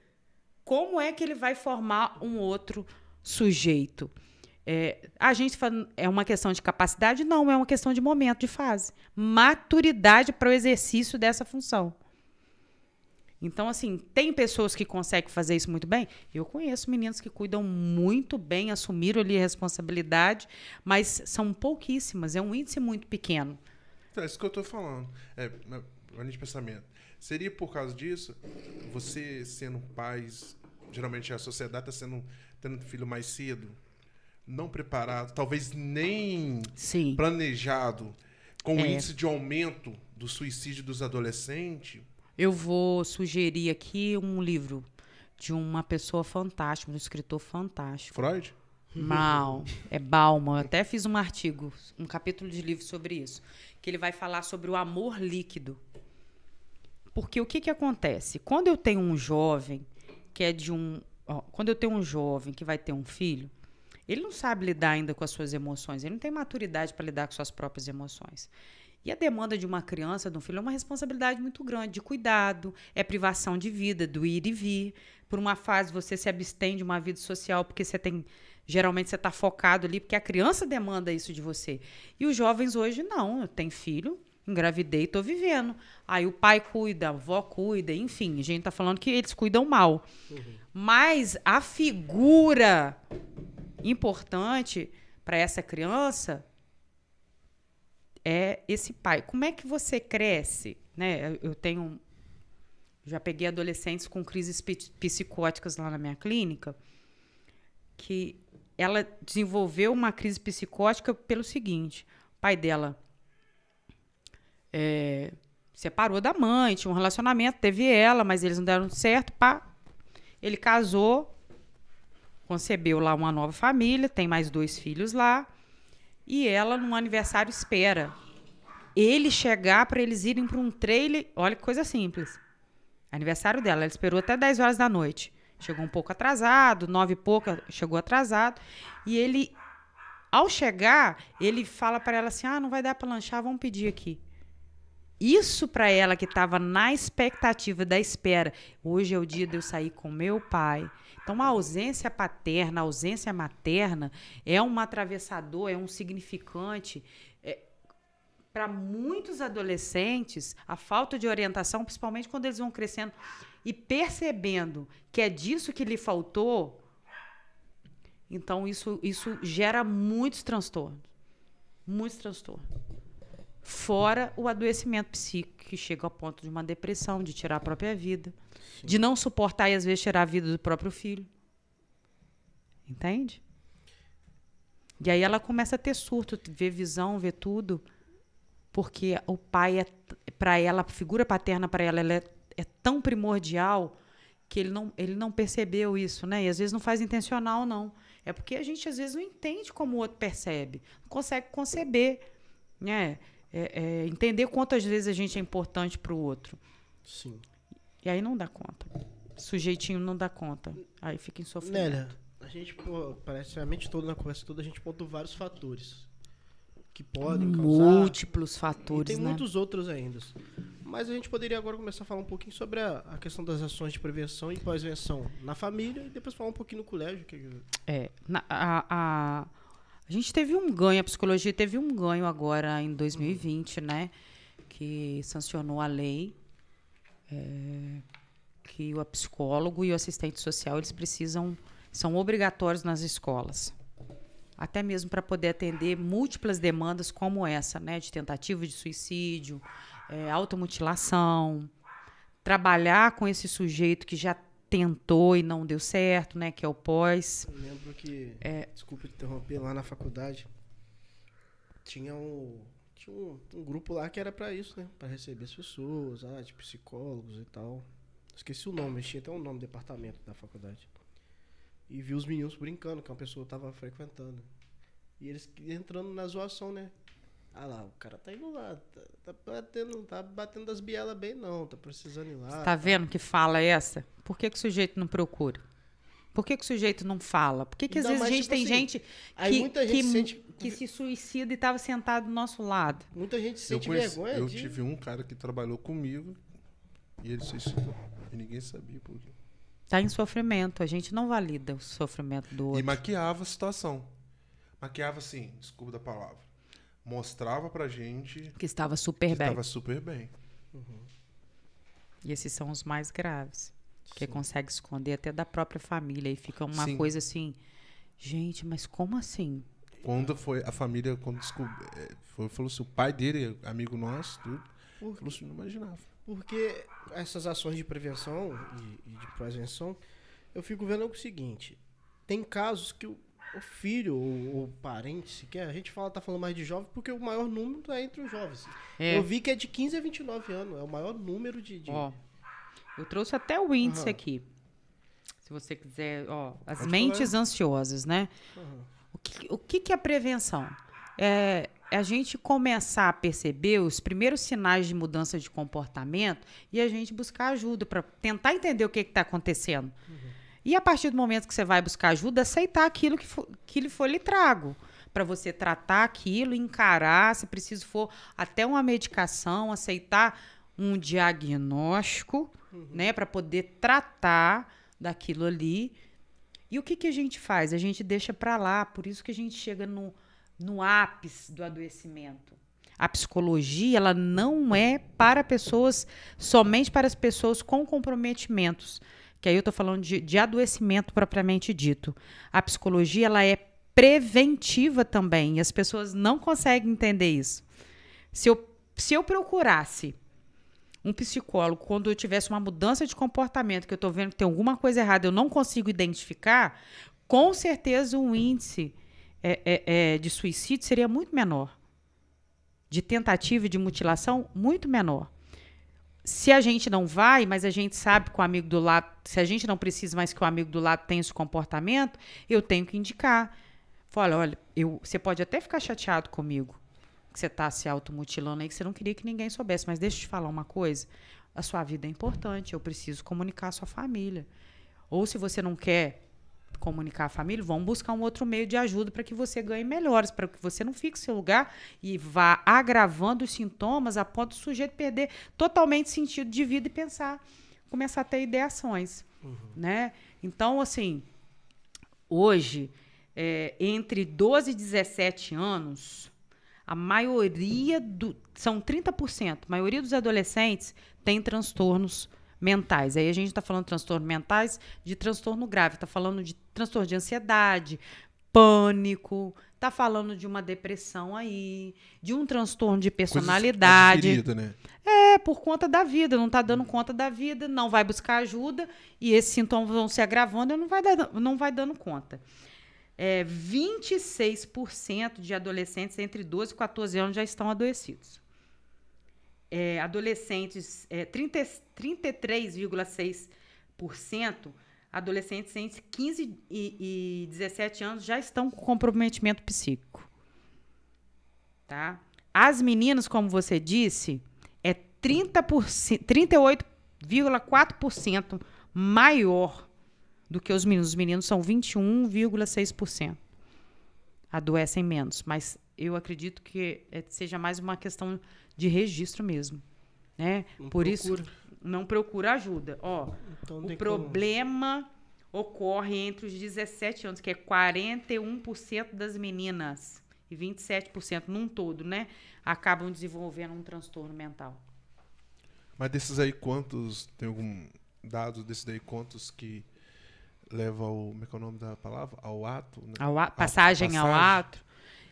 Como é que ele vai formar um outro sujeito. É, a gente fala, é uma questão de capacidade? Não, é uma questão de momento, de fase. Maturidade para o exercício dessa função. Então, assim, tem pessoas que conseguem fazer isso muito bem? Eu conheço meninos que cuidam muito bem, assumiram ali a responsabilidade, mas são pouquíssimas, é um índice muito pequeno. É isso que eu estou falando. É, linha de pensamento. Seria por causa disso, você sendo pais, geralmente a sociedade está sendo tendo filho mais cedo, não preparado, talvez nem Sim. planejado, com o É. índice de aumento do suicídio dos adolescentes. Eu vou sugerir aqui um livro de uma pessoa fantástica, um escritor fantástico. Freud? Mal, é Bauman. Eu até fiz um artigo, um capítulo de livro sobre isso, que ele vai falar sobre o amor líquido. Porque o que que acontece? Quando eu tenho um jovem que é de um, ó, quando eu tenho um jovem que vai ter um filho, ele não sabe lidar ainda com as suas emoções, ele não tem maturidade para lidar com suas próprias emoções. E a demanda de uma criança, de um filho, é uma responsabilidade muito grande, de cuidado, é privação de vida, do ir e vir. Por uma fase você se abstém de uma vida social porque você tem. Geralmente você está focado ali, porque a criança demanda isso de você. E os jovens hoje não, tenho filho, engravidei estou vivendo. Aí o pai cuida, a avó cuida, enfim, a gente está falando que eles cuidam mal. Mas a figura importante para essa criança é esse pai. Como é que você cresce? Né? Eu tenho. Já peguei adolescentes com crises psicóticas lá na minha clínica, que ela desenvolveu uma crise psicótica pelo seguinte: o pai dela é, separou da mãe, tinha um relacionamento, teve ela, mas eles não deram certo. Pá. Ele casou, concebeu lá uma nova família, tem mais dois filhos lá. E ela, no aniversário, espera ele chegar para eles irem para um trailer. Olha que coisa simples. Aniversário dela, ela esperou até 10 horas da noite. Chegou um pouco atrasado, nove e pouca, chegou atrasado. E ele, ao chegar, ele fala para ela assim: ah, não vai dar para lanchar, vamos pedir aqui. Isso para ela que estava na expectativa da espera. Hoje é o dia de eu sair com meu pai. Então, a ausência paterna, a ausência materna é um atravessador, é um significante. para muitos adolescentes, a falta de orientação, principalmente quando eles vão crescendo e percebendo que é disso que lhe faltou, então isso, isso gera muitos transtornos. Muitos transtornos. Fora o adoecimento psíquico, que chega ao ponto de uma depressão, de tirar a própria vida, de não suportar e às vezes tirar a vida do próprio filho. Entende? E aí ela começa a ter surto, ver visão, ver tudo, porque o pai é para ela, a figura paterna para ela, ela é, é tão primordial que ele não, ele não percebeu isso, né? E às vezes não faz intencional, não. É porque a gente às vezes não entende como o outro percebe, não consegue conceber, né? É, é, entender quantas vezes a gente é importante para o outro. Sim. E aí não dá conta. Sujeitinho não dá conta. Aí fica em sofrimento. Nélia, a gente, pô, parece a mente toda na conversa toda, a gente pontuou vários fatores que podem causar. Múltiplos E fatores, tem né? muitos outros ainda. Mas a gente poderia agora começar a falar um pouquinho sobre a, a questão das ações de prevenção e pós-venção na família e depois falar um pouquinho no colégio. Que... É, na- a, a, a gente teve um ganho, a psicologia teve um ganho agora em 2020, né? Que sancionou a lei é, que o psicólogo e o assistente social eles precisam, são obrigatórios nas escolas. Até mesmo para poder atender múltiplas demandas como essa, né? De tentativa de suicídio, é, automutilação, trabalhar com esse sujeito que já tentou e não deu certo, né? Que é o pós. Eu lembro que, É. desculpa te interromper, lá na faculdade tinha um, tinha um, um grupo lá que era pra isso, né? Pra receber as pessoas, ah, de psicólogos e tal. Esqueci o nome, tinha até um nome do departamento da faculdade. E vi os meninos brincando, que uma pessoa tava frequentando. E eles entrando na zoação, né? Ah lá, o cara tá indo lá, tá, tá batendo, tá batendo das bielas bem não, tá precisando ir lá. Tá vendo que fala essa? Por que, que o sujeito não procura? Por que, que o sujeito não fala? Por que, que às vezes a gente tipo tem assim, gente aí que, muita gente que, sente- que se suicida e estava sentado do nosso lado? Muita gente Eu, sente conheci- vergonha eu de... tive um cara que trabalhou comigo e ele se suicidou. E ninguém sabia por quê. Tá em sofrimento. A gente não valida o sofrimento do E outro. maquiava a situação. maquiava assim, desculpa da palavra. Mostrava pra gente Que estava super que bem. estava super bem. E esses são os mais graves. Que Sim. consegue esconder até da própria família. E fica uma Sim. coisa assim. Gente, mas como assim? Quando foi a família, quando descobriu, foi, falou assim, o pai dele, amigo nosso, tudo, Por falou assim, não imaginava. Porque essas ações de prevenção e, e de prevenção, eu fico vendo o seguinte: tem casos que o, o filho ou o parente sequer, a gente fala, tá falando mais de jovem porque o maior número é entre os jovens. É. Eu vi que é de 15 a 29 anos, é o maior número de. de- Ó, eu trouxe até o índice aqui. Se você quiser, ó, as Pode mentes ansiosas, né? Aham. O que, o que, que é prevenção? É, é a gente começar a perceber os primeiros sinais de mudança de comportamento e a gente buscar ajuda para tentar entender o que está acontecendo. E a partir do momento que você vai buscar ajuda, aceitar aquilo que, for, que lhe for lhe trago. Para você tratar aquilo, encarar, se preciso for até uma medicação, aceitar um diagnóstico, né, para poder tratar daquilo ali. E o que, que a gente faz? A gente deixa para lá, por isso que a gente chega no, no ápice do adoecimento. A psicologia, ela não é para pessoas, somente para as pessoas com comprometimentos. Que aí eu estou falando de, de adoecimento propriamente dito. A psicologia, ela é preventiva também, e as pessoas não conseguem entender isso. Se eu, se eu procurasse um psicólogo, quando eu tivesse uma mudança de comportamento, que eu estou vendo que tem alguma coisa errada, eu não consigo identificar, com certeza o índice é, é, é, de suicídio seria muito menor. De tentativa de mutilação, muito menor. Se a gente não vai, mas a gente sabe que o amigo do lado, se a gente não precisa mais que o amigo do lado tenha esse comportamento, eu tenho que indicar. Fala, olha, eu, você pode até ficar chateado comigo, que você está se automutilando aí, que você não queria que ninguém soubesse. Mas deixa eu te falar uma coisa: a sua vida é importante, eu preciso comunicar a sua família. Ou se você não quer comunicar a família, vamos buscar um outro meio de ajuda para que você ganhe melhores, para que você não fique em seu lugar e vá agravando os sintomas a ponto do sujeito perder totalmente sentido de vida e pensar, começar a ter ideações, né? Então, assim, hoje, é, entre 12 e 17 anos, a maioria do. São 30%. A maioria dos adolescentes tem transtornos mentais. Aí a gente está falando de transtornos mentais de transtorno grave. Está falando de transtorno de ansiedade, pânico. Está falando de uma depressão aí, de um transtorno de personalidade. né? É, por conta da vida, não está dando conta da vida, não vai buscar ajuda e esses sintomas vão se agravando e não vai, dar- não vai dando conta. É, 26% de adolescentes entre 12 e 14 anos já estão adoecidos. É, adolescentes, é, 30 33,6% adolescentes entre 15 e, e 17 anos já estão com comprometimento psíquico. Tá? As meninas, como você disse, é 30%, 38,4% maior do que os meninos. Os meninos são 21,6%. Adoecem menos, mas eu acredito que é- seja mais uma questão de registro mesmo, né? Não Por isso procura. não procura ajuda. Ó, Então o tem como. problema ocorre entre os 17 anos, que é 41% das meninas e 27% num todo, né? Acabam desenvolvendo um transtorno mental. Mas desses aí, quantos, tem algum dado desses daí, quantos que leva ao, como é que é o nome da palavra? Ao ato, né? Ao a- passagem, ao passagem. ato.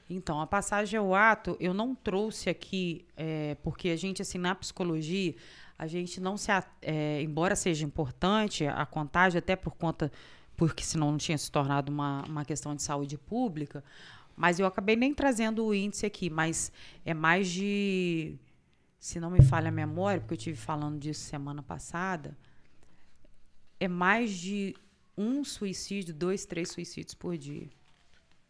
Então, a passagem ao ato, eu não trouxe aqui, é, porque a gente, assim, na psicologia, a gente não se. é, embora seja importante a contagem, até por conta. Porque senão não tinha se tornado uma, uma questão de saúde pública. Mas eu acabei nem trazendo o índice aqui, mas é mais de. Se não me falha a memória, porque eu tive falando disso semana passada, é mais de um suicídio, dois, três suicídios por dia.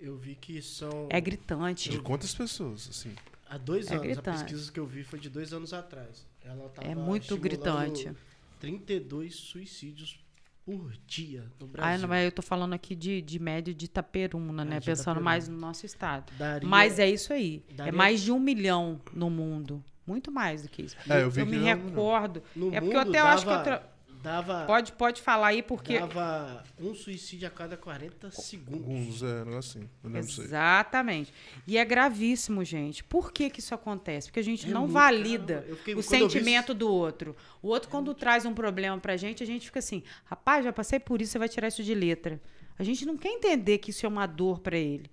Eu vi que são. É gritante. De quantas pessoas, assim? Há dois É anos. gritante. A pesquisa que eu vi foi de dois anos atrás. Ela tava É muito gritante. 32 suicídios por dia no Ah, Brasil. não, mas eu tô falando aqui de, de média de Itaperuna, É, né? de Pensando Itaperuna. mais no nosso estado. Daria- Mas é isso aí. É daria- mais de um milhão no mundo. Muito mais do que isso. É, eu vi eu me não- recordo. No é porque eu até acho que eu dava tra- Dava, Pode, pode falar aí, porque. dava um suicídio a cada 40 segundos. Alguns, é, é assim. Exatamente. E é gravíssimo, gente. Por que, que isso acontece? Porque a gente É não muito, valida fiquei- o eu vi sentimento do outro. O outro, quando traz um problema pra gente, a gente fica assim: rapaz, já passei por isso, você vai tirar isso de letra. A gente não quer entender que isso é uma dor pra ele.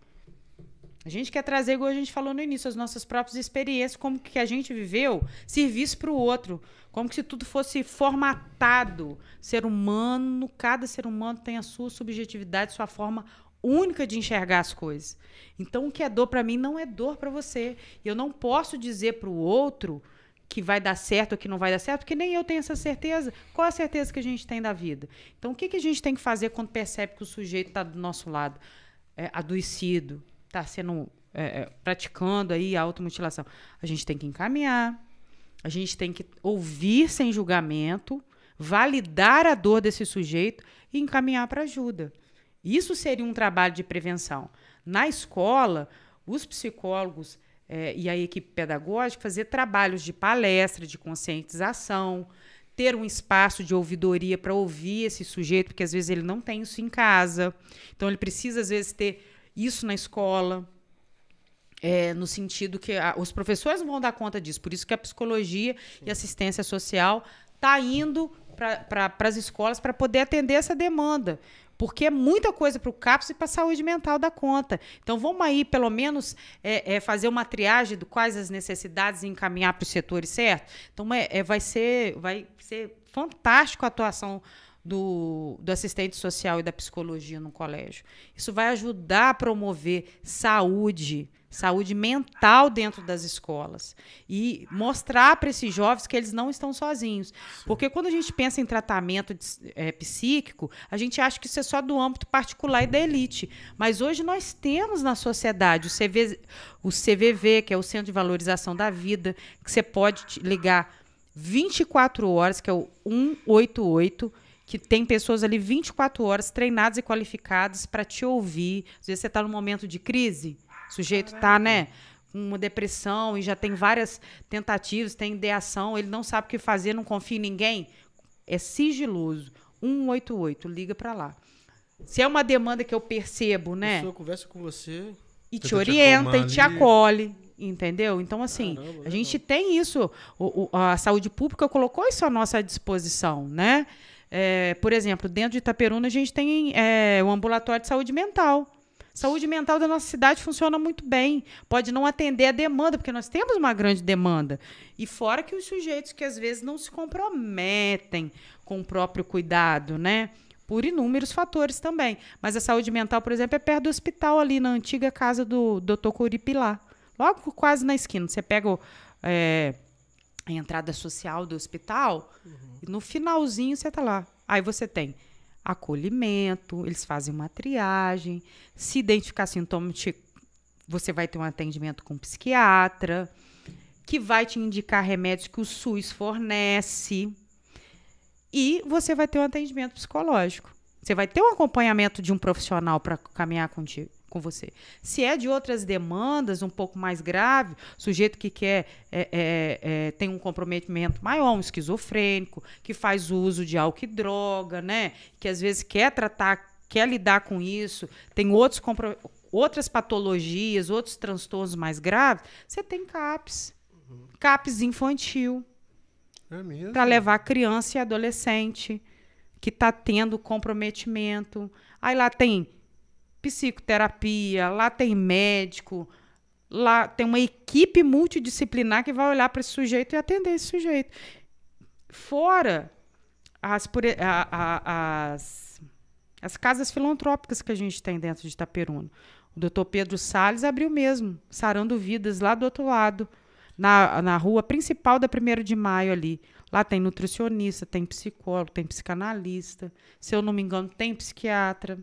A gente quer trazer, igual a gente falou no início, as nossas próprias experiências, como que a gente viveu, serviço para o outro. Como que se tudo fosse formatado. Ser humano, cada ser humano tem a sua subjetividade, sua forma única de enxergar as coisas. Então, o que é dor para mim não é dor para você. Eu não posso dizer para o outro que vai dar certo ou que não vai dar certo, porque nem eu tenho essa certeza. Qual a certeza que a gente tem da vida? Então, o que, que a gente tem que fazer quando percebe que o sujeito está do nosso lado? É, adoecido, está sendo é, é, praticando aí a automutilação. A gente tem que encaminhar, a gente tem que ouvir sem julgamento, validar a dor desse sujeito e encaminhar para ajuda. Isso seria um trabalho de prevenção. Na escola, os psicólogos eh, e a equipe pedagógica fazer trabalhos de palestra, de conscientização, ter um espaço de ouvidoria para ouvir esse sujeito, porque às vezes ele não tem isso em casa. Então ele precisa às vezes ter isso na escola. É, no sentido que a- os professores não vão dar conta disso, por isso que a psicologia e assistência social está indo para as escolas para poder atender essa demanda. Porque é muita coisa para o CAPS e para a saúde mental da conta. Então, vamos aí, pelo menos, é, é, fazer uma triagem de quais as necessidades e encaminhar para os setores certos. Então, é, é, vai, ser, vai ser fantástico a atuação do, do assistente social e da psicologia no colégio. Isso vai ajudar a promover saúde, saúde mental dentro das escolas e mostrar para esses jovens que eles não estão sozinhos. Porque quando a gente pensa em tratamento de- eh, psíquico, a gente acha que isso é só do âmbito particular e da elite. Mas hoje nós temos na sociedade o, CV, o CVV, que é o Centro de Valorização da Vida, que você pode ligar 24 horas, que é o 188, que tem pessoas ali 24 horas treinadas e qualificadas para te ouvir. Às vezes você está num momento de crise, o sujeito está, né? Com uma depressão e já tem várias tentativas, tem ideação, ele não sabe o que fazer, não confia em ninguém. É sigiloso. 188, liga para lá. Se é uma demanda que eu percebo, A né? pessoa conversa com você. e te Tenta te orienta acalmar e te acolhe, entendeu? Então, assim, Caramba, a gente tem isso, o- o- a saúde pública colocou isso à nossa disposição, né? É, por exemplo, dentro de Itaperuna, a gente tem é, o ambulatório de saúde mental. Saúde mental da nossa cidade funciona muito bem. Pode não atender a demanda, porque nós temos uma grande demanda. E fora que os sujeitos que às vezes não se comprometem com o próprio cuidado, né? Por inúmeros fatores também. Mas a saúde mental, por exemplo, é perto do hospital, ali na antiga casa do Dr. Curipilar. Logo quase na esquina. Você pega o, é, a entrada social do hospital, e no finalzinho você tá lá. Aí você tem acolhimento, eles fazem uma triagem, se identificar sintomas, te- você vai ter um atendimento com um psiquiatra, que vai te indicar remédios que o SUS fornece, e você vai ter um atendimento psicológico. Você vai ter um acompanhamento de um profissional para caminhar contigo, com você. Se é de outras demandas um pouco mais grave, sujeito que quer é, é, é, tem um comprometimento maior, um esquizofrênico, que faz uso de álcool e droga, né? Que às vezes quer tratar, quer lidar com isso, tem outros outras patologias, outros transtornos mais graves, você tem CAPS. CAPS infantil É mesmo? para levar criança e adolescente que está tendo comprometimento. Aí lá tem psicoterapia, lá tem médico, lá tem uma equipe multidisciplinar que vai olhar para esse sujeito e atender esse sujeito. Fora as, as, as casas filantrópicas que a gente tem dentro de Itaperuna. O doutor Pedro Salles abriu mesmo, sarando vidas lá do outro lado, na, na rua principal da 1 de maio ali. Lá tem nutricionista, tem psicólogo, tem psicanalista. Se eu não me engano, tem psiquiatra.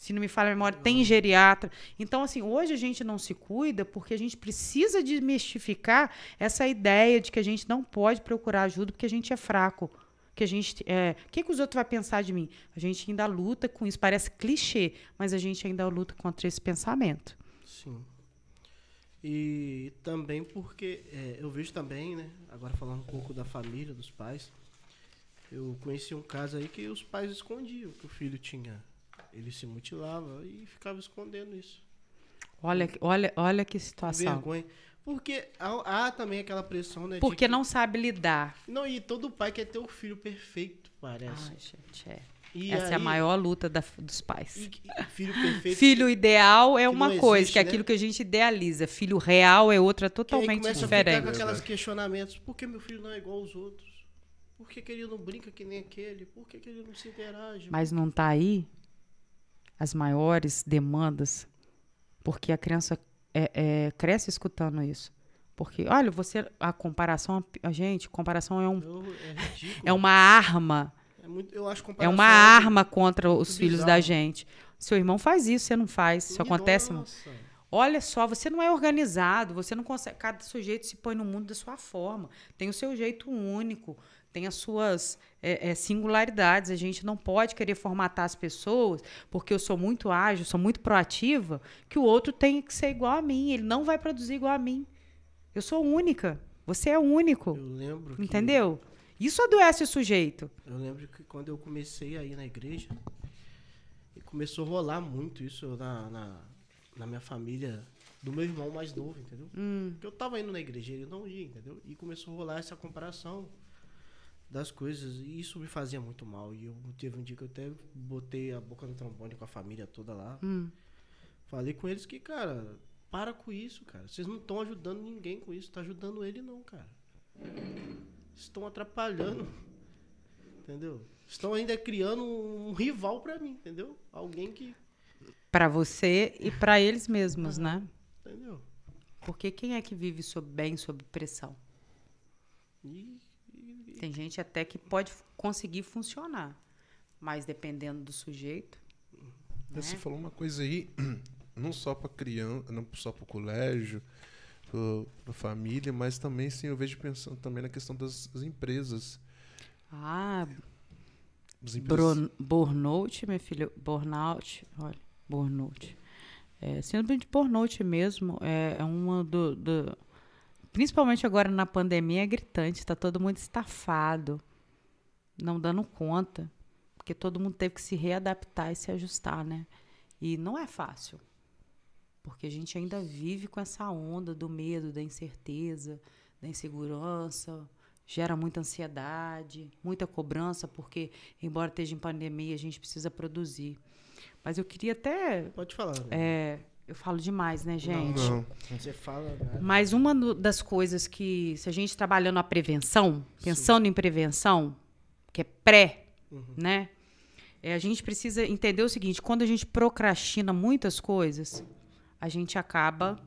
Se não me falha a memória, tem geriatra. Então, assim, hoje a gente não se cuida porque a gente precisa desmistificar essa ideia de que a gente não pode procurar ajuda porque a gente é fraco. Que a gente. É, o que, que os outros vão pensar de mim? A gente ainda luta com isso. Parece clichê, mas a gente ainda luta contra esse pensamento. Sim. E também porque é, eu vejo também, né? Agora falando um pouco da família, dos pais, Eu conheci um caso aí que os pais escondiam que o filho tinha. Ele se mutilava e ficava escondendo isso. Olha, olha, olha que situação. vergonha. Porque há, há também aquela pressão, né? Porque que- não sabe lidar. Não, e todo pai quer ter o filho perfeito, parece. Ai, gente, é. E Essa é a aí- maior luta da- dos pais. e- filho perfeito. Filho ideal é uma coisa, existe, que é né? aquilo que a gente idealiza. Filho real é outra aí totalmente começa a ficar diferente. com aqueles questionamentos. Por que meu filho não é igual aos outros? Por que, que ele não brinca que nem aquele? Por que, que ele não se interage? Mas não tá aí as maiores demandas, porque a criança é- é, cresce escutando isso. Porque, olha, você. A comparação. A gente, comparação é, um, Eu- é é uma arma. É muito, eu acho É uma arma contra os filhos da gente. Seu irmão faz isso, você não faz. Isso acontece. Nossa. Olha só, você não é organizado, você não consegue. Cada sujeito se põe no mundo da sua forma. Tem o seu jeito único, tem as suas é, é, singularidades. A gente não pode querer formatar as pessoas porque eu sou muito ágil, sou muito proativa, que o outro tem que ser igual a mim. Ele não vai produzir igual a mim. Eu sou única. Você é único. Eu lembro que- Entendeu? Isso adoece o sujeito. Eu lembro que quando eu comecei a ir na igreja, e começou a rolar muito isso na, na, na minha família, do meu irmão mais novo, entendeu? Hum. Porque eu tava indo na igreja, ele não ia, entendeu? E começou a rolar essa comparação das coisas, e isso me fazia muito mal. E eu teve um dia que eu até botei a boca no trombone com a família toda lá. Hum. Falei com eles que, cara, para com isso, cara. Vocês não estão ajudando ninguém com isso, tá ajudando ele não, cara. Estão atrapalhando. Entendeu? Estão ainda criando um rival pra mim, entendeu? Alguém que, Para você e para eles mesmos, né? entendeu? Porque quem é que vive sob, bem sob pressão? E- Tem gente até que pode conseguir funcionar, mas dependendo do sujeito. né? Você falou uma coisa aí, não só para criança, não só para o colégio, para família, mas também sim eu vejo pensando também na questão das, das empresas. Ah, As empresas burnout, meu filho, burnout, olha, burnout. É, síndrome de burnout mesmo é, é uma do, do- Principalmente agora na pandemia é gritante, está todo mundo estafado, não dando conta, porque todo mundo teve que se readaptar e se ajustar, né? E não é fácil, porque a gente ainda vive com essa onda do medo, da incerteza, da insegurança, gera muita ansiedade, muita cobrança, porque, embora esteja em pandemia, a gente precisa produzir. Mas eu queria até. pode falar. é, eu falo demais, né, gente? Não, Você fala. Né? Mas uma do- das coisas que, se a gente trabalhando a prevenção, pensando em prevenção, que é pré, Uhum. né? É, a gente precisa entender o seguinte: quando a gente procrastina muitas coisas, a gente acaba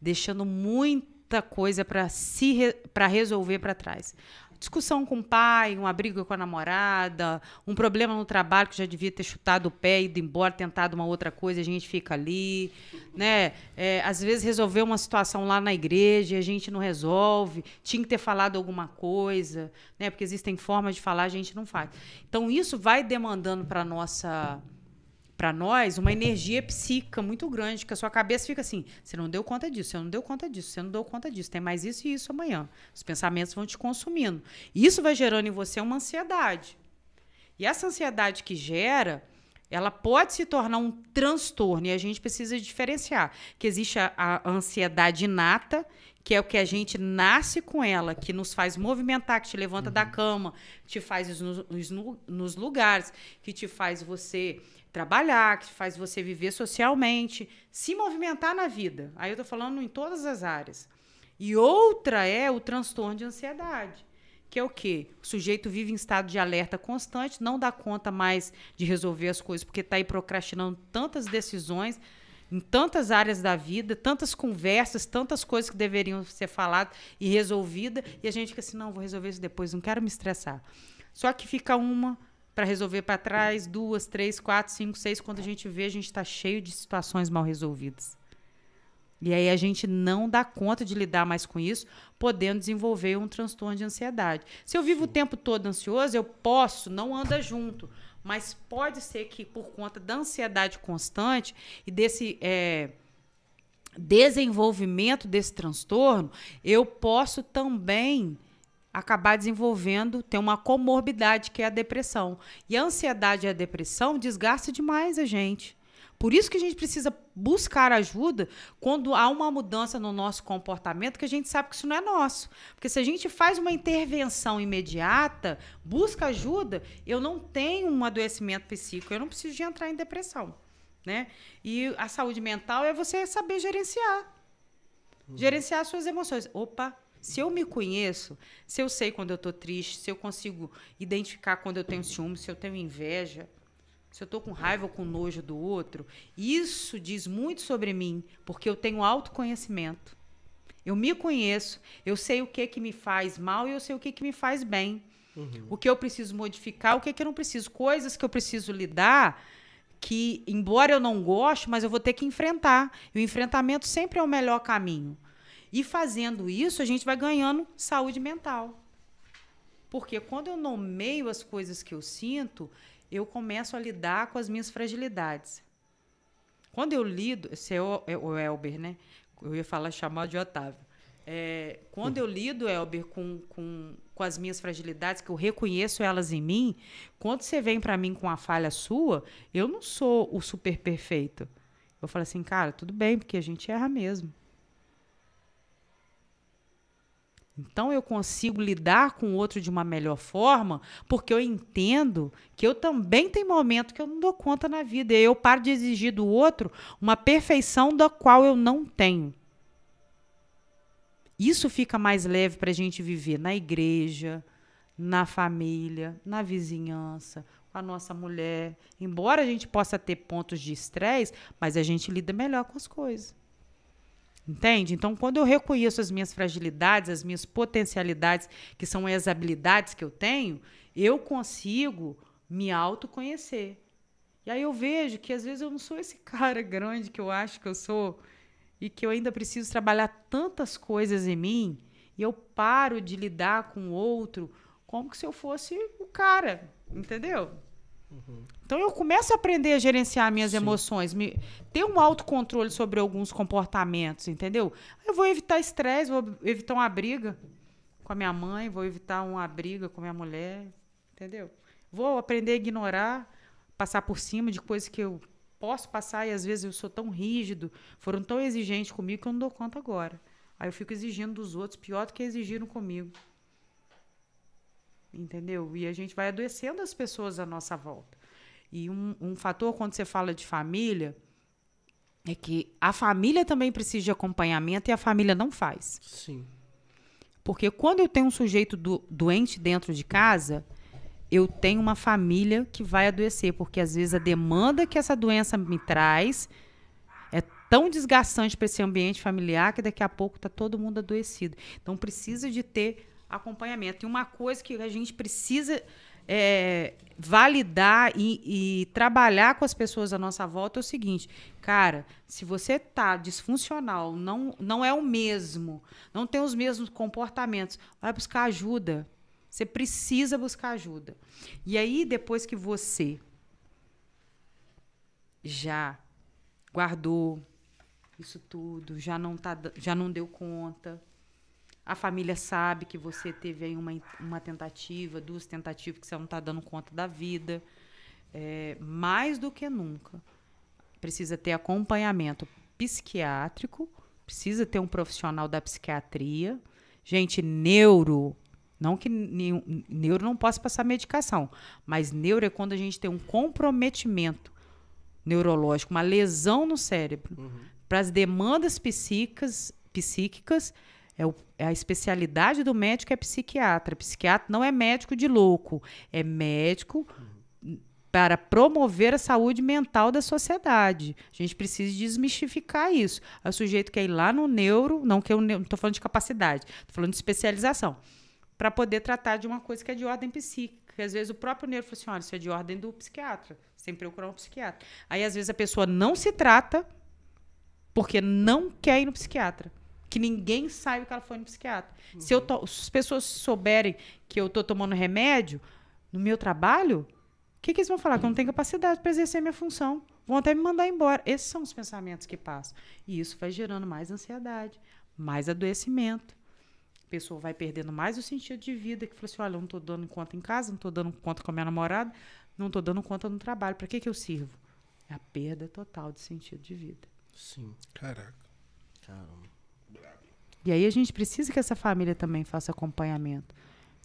deixando muita coisa para se re, para resolver para trás. Discussão com o pai, uma briga com a namorada, um problema no trabalho que já devia ter chutado o pé, ido embora, tentado uma outra coisa, a gente fica ali, né? É, às vezes resolver uma situação lá na igreja e a gente não resolve, tinha que ter falado alguma coisa, né? Porque existem formas de falar, a gente não faz. Então isso vai demandando para nossa para nós uma energia psíquica muito grande, que a sua cabeça fica assim: você não deu conta disso, você não deu conta disso, você não deu conta disso, tem mais isso e isso amanhã. Os pensamentos vão te consumindo. Isso vai gerando em você uma ansiedade. E essa ansiedade que gera, ela pode se tornar um transtorno e a gente precisa diferenciar que existe a, a ansiedade inata, que é o que a gente nasce com ela, que nos faz movimentar, que te levanta da cama, te faz nos, nos- nos lugares, que te faz você trabalhar, que faz você viver socialmente, se movimentar na vida. Aí eu tô falando em todas as áreas. E outra é o transtorno de ansiedade, que é o quê? O sujeito vive em estado de alerta constante, não dá conta mais de resolver as coisas, porque está aí procrastinando tantas decisões em tantas áreas da vida, tantas conversas, tantas coisas que deveriam ser faladas e resolvidas, e a gente fica assim, não, vou resolver isso depois, não quero me estressar. Só que fica uma para resolver para trás, duas, três, quatro, cinco, seis, quando a gente vê, a gente está cheio de situações mal resolvidas. E aí a gente não dá conta de lidar mais com isso, podendo desenvolver um transtorno de ansiedade. Se eu vivo o tempo todo ansioso, eu posso, não anda junto, mas pode ser que por conta da ansiedade constante e desse é, desenvolvimento desse transtorno, eu posso também acabar desenvolvendo, ter uma comorbidade que é a depressão. E a ansiedade e a depressão desgasta demais a gente. Por isso que a gente precisa buscar ajuda quando há uma mudança no nosso comportamento que a gente sabe que isso não é nosso. Porque se a gente faz uma intervenção imediata, busca ajuda, eu não tenho um adoecimento psíquico, eu não preciso de entrar em depressão. Né? E a saúde mental é você saber gerenciar. Gerenciar as suas emoções. Opa, se eu me conheço, se eu sei quando eu estou triste, se eu consigo identificar quando eu tenho ciúme, se eu tenho inveja, se eu estou com raiva ou com nojo do outro, isso diz muito sobre mim, porque eu tenho autoconhecimento. Eu me conheço, eu sei o que que me faz mal e eu sei o que que me faz bem. Uhum. O que eu preciso modificar, o que que eu não preciso, coisas que eu preciso lidar que, embora eu não goste, mas eu vou ter que enfrentar. E o enfrentamento sempre é o melhor caminho. E fazendo isso, a gente vai ganhando saúde mental. Porque quando eu nomeio as coisas que eu sinto, eu começo a lidar com as minhas fragilidades. Quando eu lido, esse é o, é o Elber, né? Eu ia falar chamar de Otávio. É, quando eu lido, Elber, com, com, com as minhas fragilidades, que eu reconheço elas em mim, quando você vem para mim com a falha sua, eu não sou o super perfeito. Eu falo assim, cara, tudo bem, porque a gente erra mesmo. Então eu consigo lidar com o outro de uma melhor forma, porque eu entendo que eu também tenho momento que eu não dou conta na vida. E eu paro de exigir do outro uma perfeição da qual eu não tenho. Isso fica mais leve para a gente viver na igreja, na família, na vizinhança, com a nossa mulher. Embora a gente possa ter pontos de estresse, mas a gente lida melhor com as coisas. Entende? Então, quando eu reconheço as minhas fragilidades, as minhas potencialidades, que são as habilidades que eu tenho, eu consigo me autoconhecer. E aí eu vejo que às vezes eu não sou esse cara grande que eu acho que eu sou e que eu ainda preciso trabalhar tantas coisas em mim e eu paro de lidar com o outro como se eu fosse o cara, entendeu? Uhum. Então eu começo a aprender a gerenciar minhas Sim. emoções, me, ter um autocontrole sobre alguns comportamentos, entendeu? Eu vou evitar estresse, vou evitar uma briga com a minha mãe, vou evitar uma briga com a minha mulher, entendeu? Vou aprender a ignorar, passar por cima de coisas que eu posso passar e às vezes eu sou tão rígido, foram tão exigentes comigo que eu não dou conta agora. Aí eu fico exigindo dos outros pior do que exigiram comigo. Entendeu? E a gente vai adoecendo as pessoas à nossa volta. E um, um fator, quando você fala de família, é que a família também precisa de acompanhamento e a família não faz. Sim. Porque quando eu tenho um sujeito do, doente dentro de casa, eu tenho uma família que vai adoecer, porque às vezes a demanda que essa doença me traz é tão desgastante para esse ambiente familiar que daqui a pouco está todo mundo adoecido. Então precisa de ter acompanhamento. E uma coisa que a gente precisa é, validar e, e, trabalhar com as pessoas à nossa volta é o seguinte, cara, se você tá disfuncional, não, não é o mesmo, não tem os mesmos comportamentos, vai buscar ajuda. Você precisa buscar ajuda. E aí, depois que você já guardou isso tudo, já não, tá, já não deu conta, a família sabe que você teve aí uma, uma tentativa, duas tentativas, que você não está dando conta da vida. É, mais do que nunca, precisa ter acompanhamento psiquiátrico, precisa ter um profissional da psiquiatria. Gente, neuro, não que neuro não possa passar medicação, mas neuro é quando a gente tem um comprometimento neurológico, uma lesão no cérebro, uhum. para as demandas psíquicas, psíquicas é, o, é a especialidade do médico é psiquiatra. Psiquiatra não é médico de louco, é médico para promover a saúde mental da sociedade. A gente precisa desmistificar isso. O sujeito quer ir lá no neuro, não que eu não estou falando de capacidade, estou falando de especialização, para poder tratar de uma coisa que é de ordem psíquica. Às vezes o próprio neuro fala assim: olha, isso é de ordem do psiquiatra, que procurar um psiquiatra. Aí às vezes a pessoa não se trata porque não quer ir no psiquiatra que ninguém saiba que ela foi no psiquiatra. Uhum. Se, eu to, se as pessoas souberem que eu estou tomando remédio no meu trabalho, o que, que, eles vão falar? Que eu não tenho capacidade para exercer minha função. Vão até me mandar embora. Esses são os pensamentos que passam. E isso vai gerando mais ansiedade, mais adoecimento. pessoa vai perdendo mais o sentido de vida, que fala assim, olha, eu não estou dando conta em casa, não estou dando conta com a minha namorada, não estou dando conta no trabalho. Para que, que eu sirvo? É a perda total de sentido de vida. Sim. Caraca. Caramba. E aí a gente precisa que essa família também faça acompanhamento.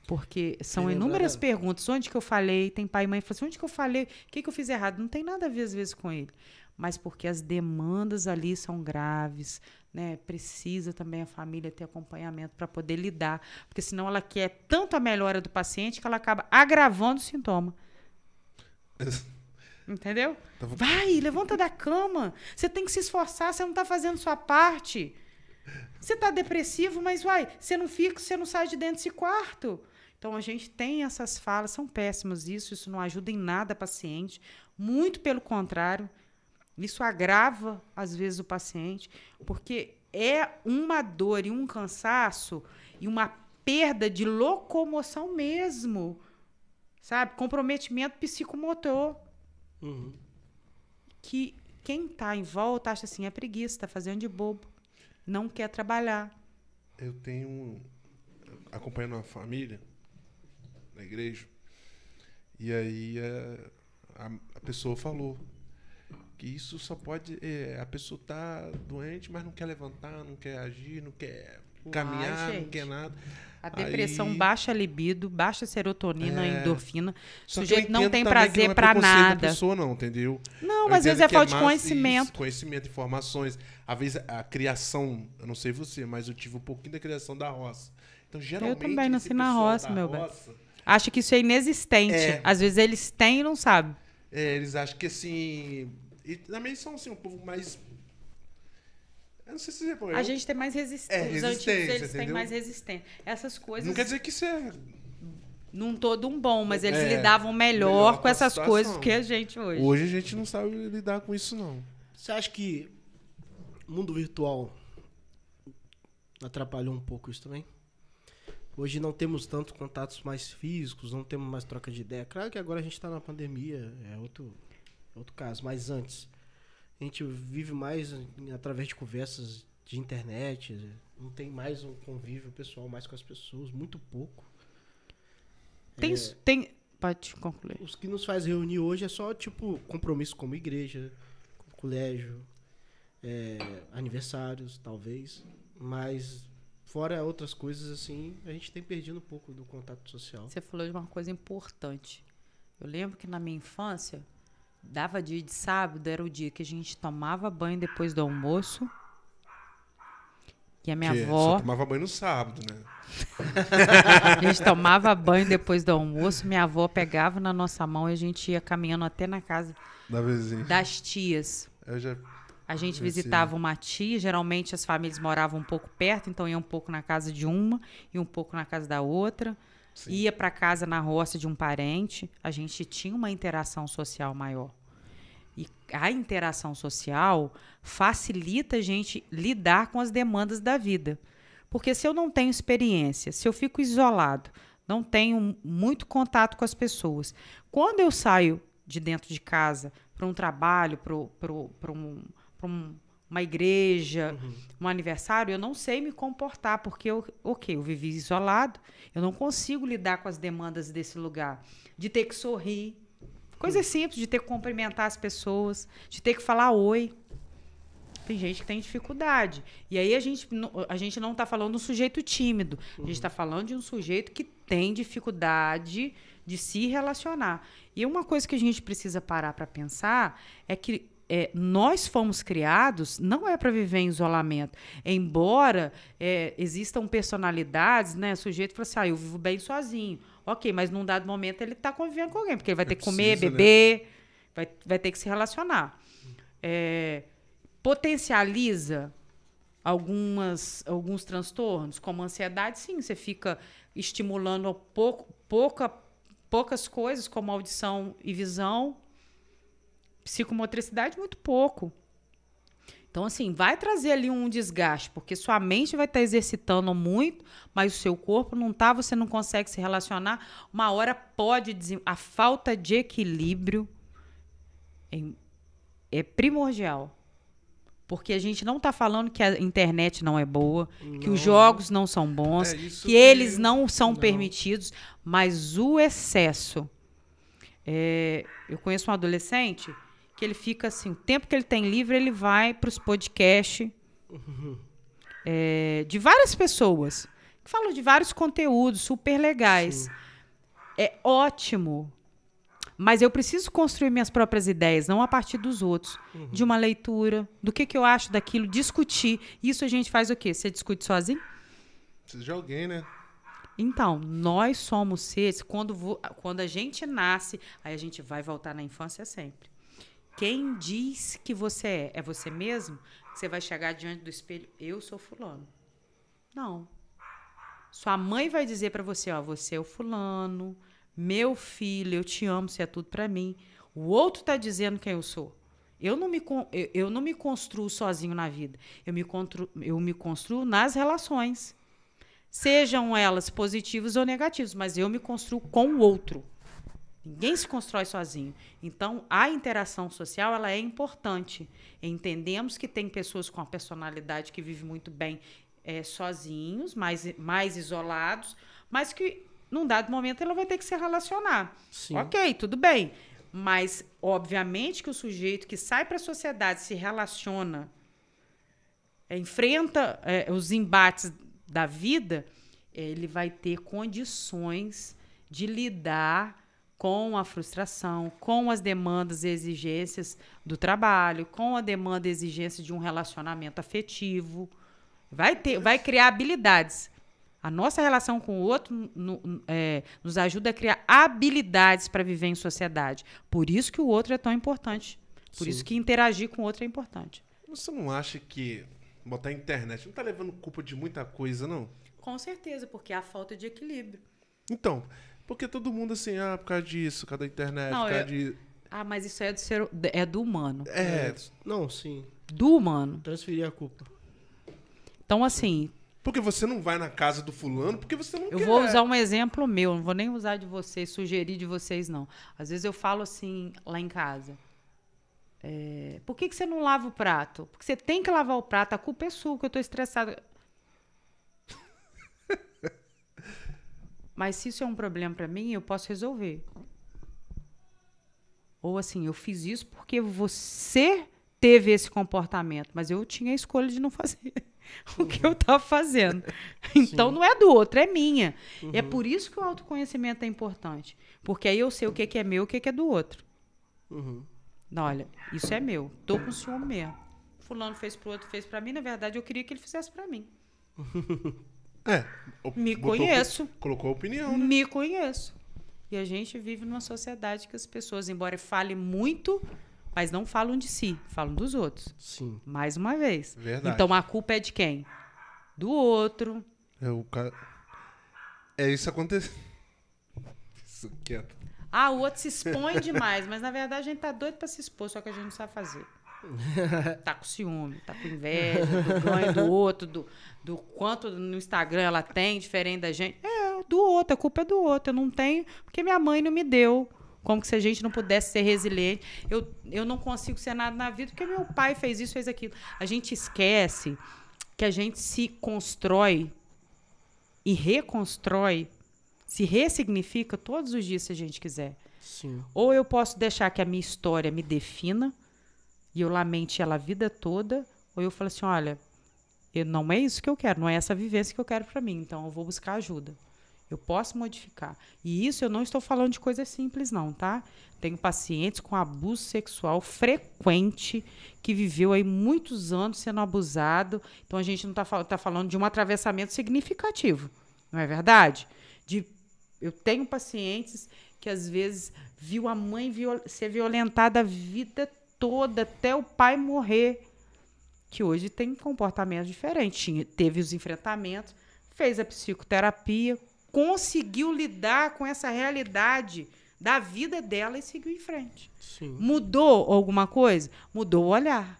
Porque são inúmeras perguntas. Onde que eu falei? Tem pai e mãe assim, onde que eu falei? O que, que eu fiz errado? Não tem nada a ver, às vezes, com ele. Mas porque as demandas ali são graves, né? Precisa também a família ter acompanhamento para poder lidar. Porque senão ela quer tanto a melhora do paciente que ela acaba agravando o sintoma. Entendeu? Tava- Vai, levanta da cama. Você tem que se esforçar, você não está fazendo sua parte. Você está depressivo, mas uai, você não fica, você não sai de dentro desse quarto. Então a gente tem essas falas, são péssimas isso, isso não ajuda em nada a paciente, muito pelo contrário, isso agrava às vezes o paciente, porque é uma dor e um cansaço e uma perda de locomoção mesmo, sabe? Comprometimento psicomotor Uhum. que quem está em volta acha assim, é preguiça, está fazendo de bobo, não quer trabalhar. Eu tenho. acompanhando uma família na igreja. E aí é, a, a pessoa falou que isso só pode. é, a pessoa tá doente, mas não quer levantar, não quer agir, não quer caminhar, não gente. quer nada. A depressão Aí- baixa a libido, baixa a serotonina, É. endorfina. O Só eu sujeito não tem também prazer não é da nada. pessoa, não, entendeu? Não, Eu mas às vezes é que falta de conhecimento. isso, conhecimento, informações. Às vezes a criação, eu não sei você, mas eu tive um pouquinho da criação da roça. Então, geralmente. também esse nasci na roça, meu bem. Acha que isso é inexistente. É. Às vezes eles têm e não sabem. é, eles acham que assim. E também são assim, um povo mais. Eu não sei se você. A gente tem mais resistência. É, Os antigos, resistência, eles têm entendeu? mais resistência. Essas coisas, Não quer dizer que isso é. num todo um bom, mas eles É, lidavam melhor, melhor com essas situação. coisas que a gente hoje. Hoje a gente não sabe lidar com isso, não. Você acha que o mundo virtual atrapalhou um pouco isso também? Hoje não temos tanto contatos mais físicos, não temos mais troca de ideia. Claro que agora a gente está na pandemia, é outro, é outro caso. Mas antes, a gente vive mais através de conversas de internet, não tem mais um convívio pessoal mais com as pessoas, muito pouco. Tem, É, tem. Pode concluir. os que nos faz reunir hoje é só, tipo, compromisso como igreja, colégio, é, aniversários, talvez. Mas, fora outras coisas, assim, a gente tem perdido um pouco do contato social. Você falou de uma coisa importante. Eu lembro que na minha infância, dava dia de sábado, era o dia que a gente tomava banho depois do almoço. E a minha Que avó, Só tomava banho no sábado, né? a gente tomava banho depois do almoço, minha avó pegava na nossa mão e a gente ia caminhando até na casa Da das tias. Eu já. A gente visitava uma tia, geralmente as famílias moravam um pouco perto, então ia um pouco na casa de uma e um pouco na casa da outra. Sim. Ia para casa na roça de um parente, a gente tinha uma interação social maior. E a interação social facilita a gente lidar com as demandas da vida. Porque se eu não tenho experiência, se eu fico isolado, não tenho muito contato com as pessoas, quando eu saio de dentro de casa para um trabalho, para um, um- uma igreja, um aniversário, eu não sei me comportar, porque eu, ok, eu vivi isolado, eu não consigo lidar com as demandas desse lugar, de ter que sorrir, coisas simples, de ter que cumprimentar as pessoas, de ter que falar oi. Tem gente que tem dificuldade. E aí a gente, a gente não está falando de um sujeito tímido. A gente está falando de um sujeito que tem dificuldade de se relacionar. E uma coisa que a gente precisa parar para pensar é que é, nós fomos criados não é para viver em isolamento. Embora é, existam personalidades, né? O sujeito fala assim, ah, eu vivo bem sozinho. Ok, mas num dado momento ele está convivendo com alguém, porque ele vai ter que comer, né? beber, vai, vai ter que se relacionar. É, potencializa algumas, alguns transtornos, como ansiedade, sim, você fica estimulando pouco, pouca, poucas coisas, como audição e visão, psicomotricidade, muito pouco. Então, assim, vai trazer ali um desgaste, porque sua mente vai estar exercitando muito, mas o seu corpo não está, você não consegue se relacionar. Uma hora pode. A falta de equilíbrio é, é primordial Porque a gente não está falando que a internet não é boa, que Não. os jogos não são bons, É que que- eles não são Não. permitidos, mas o excesso. É, eu conheço um adolescente que ele fica assim, o tempo que ele tem livre, ele vai para os podcasts é, de várias pessoas que falam de vários conteúdos super legais. É ótimo. Mas eu preciso construir minhas próprias ideias, não a partir dos outros. De uma leitura, do que, que eu acho daquilo, discutir. Isso a gente faz o quê? Você discute sozinho? Precisa de alguém, né? Então, nós somos seres, quando, quando a gente nasce, aí a gente vai voltar na infância sempre. Quem diz que você é? É você mesmo? Você vai chegar diante do espelho, eu sou fulano. Não. Sua mãe vai dizer pra você, ó, você é o fulano, meu filho, eu te amo, você é tudo pra mim. O outro tá dizendo quem eu sou. Eu não me, eu, não me construo sozinho na vida. Eu me, constru, eu me construo nas relações. Sejam elas positivas ou negativas, mas eu me construo com o outro. Ninguém se constrói sozinho. Então, a interação social ela é importante. Entendemos que tem pessoas com a personalidade que vivem muito bem eh, sozinhos, mais, mais isolados, mas que, num dado momento, ela vai ter que se relacionar. Sim. Ok, tudo bem. Mas, obviamente, que o sujeito que sai para a sociedade, se relaciona, eh, enfrenta eh, os embates da vida, ele vai ter condições de lidar com a frustração, com as demandas e exigências do trabalho, com a demanda e exigência de um relacionamento afetivo. Vai, ter, vai criar habilidades. A nossa relação com o outro no- é, nos ajuda a criar habilidades para viver em sociedade. Por isso que o outro é tão importante. Por Sim. isso que interagir com o outro é importante. Você não acha que botar internet não tá levando culpa de muita coisa, não? Com certeza, porque há falta de equilíbrio. Então, porque todo mundo assim, ah, por causa disso, por causa da internet, Não, por causa eu- de. Ah, mas isso é do, ser, é do humano. É, Não, sim. Do humano. Transferir a culpa. Então, assim, porque você não vai na casa do fulano porque você não eu quer. vou usar um exemplo meu, não vou nem usar de vocês, sugerir de vocês, não. Às vezes eu falo assim, lá em casa. é, por que, que você não lava o prato? Porque você tem que lavar o prato, a culpa é sua, que eu tô estressada. Mas se isso é um problema para mim, eu posso resolver. Ou assim, eu fiz isso porque você teve esse comportamento, mas eu tinha a escolha de não fazer o que eu estava fazendo. Então não é do outro, é minha. É por isso que o autoconhecimento é importante. Porque aí eu sei o que, que é meu e o que, que é do outro. Uhum. Não, olha, isso é meu. Tô com ciúme mesmo. Fulano fez pro outro, fez para mim. Na verdade, eu queria que ele fizesse para mim. É. Me botou- conheço. Colocou a opinião, né? Me conheço. E a gente vive numa sociedade que as pessoas, embora falem muito, mas não falam de si, falam dos outros. Sim. Mais uma vez. Verdade. Então a culpa é de quem? Do outro. É, o cara... é isso aconteceu. Isso quieto. Ah, o outro se expõe demais, mas na verdade a gente tá doido pra se expor, só que a gente não sabe fazer. Tá com ciúme, tá com inveja do ganho do outro, do, do quanto no Instagram ela tem, diferente da gente. É, do outro, a culpa é do outro. Eu não tenho, porque minha mãe não me deu. Como que se a gente não pudesse ser resiliente. Eu, eu não consigo ser nada na vida, porque meu pai fez isso, fez aquilo. A gente esquece que a gente se constrói e reconstrói, se ressignifica todos os dias se a gente quiser. Sim. Ou eu posso deixar que a minha história me defina e eu lamente ela a vida toda, ou eu falo assim, olha, eu, não é isso que eu quero, não é essa vivência que eu quero para mim, então eu vou buscar ajuda. Eu posso modificar. E isso eu não estou falando de coisas simples, não, tá? Tenho pacientes com abuso sexual frequente, que viveu aí muitos anos sendo abusado. Então a gente não está tá falando de um atravessamento significativo, não é verdade? De, eu tenho pacientes que às vezes viu a mãe viol- ser violentada a vida toda, até o pai morrer que hoje tem um comportamento diferente. Tinha, teve os enfrentamentos, fez a psicoterapia, conseguiu lidar com essa realidade da vida dela e seguiu em frente. Sim. Mudou alguma coisa? Mudou o olhar.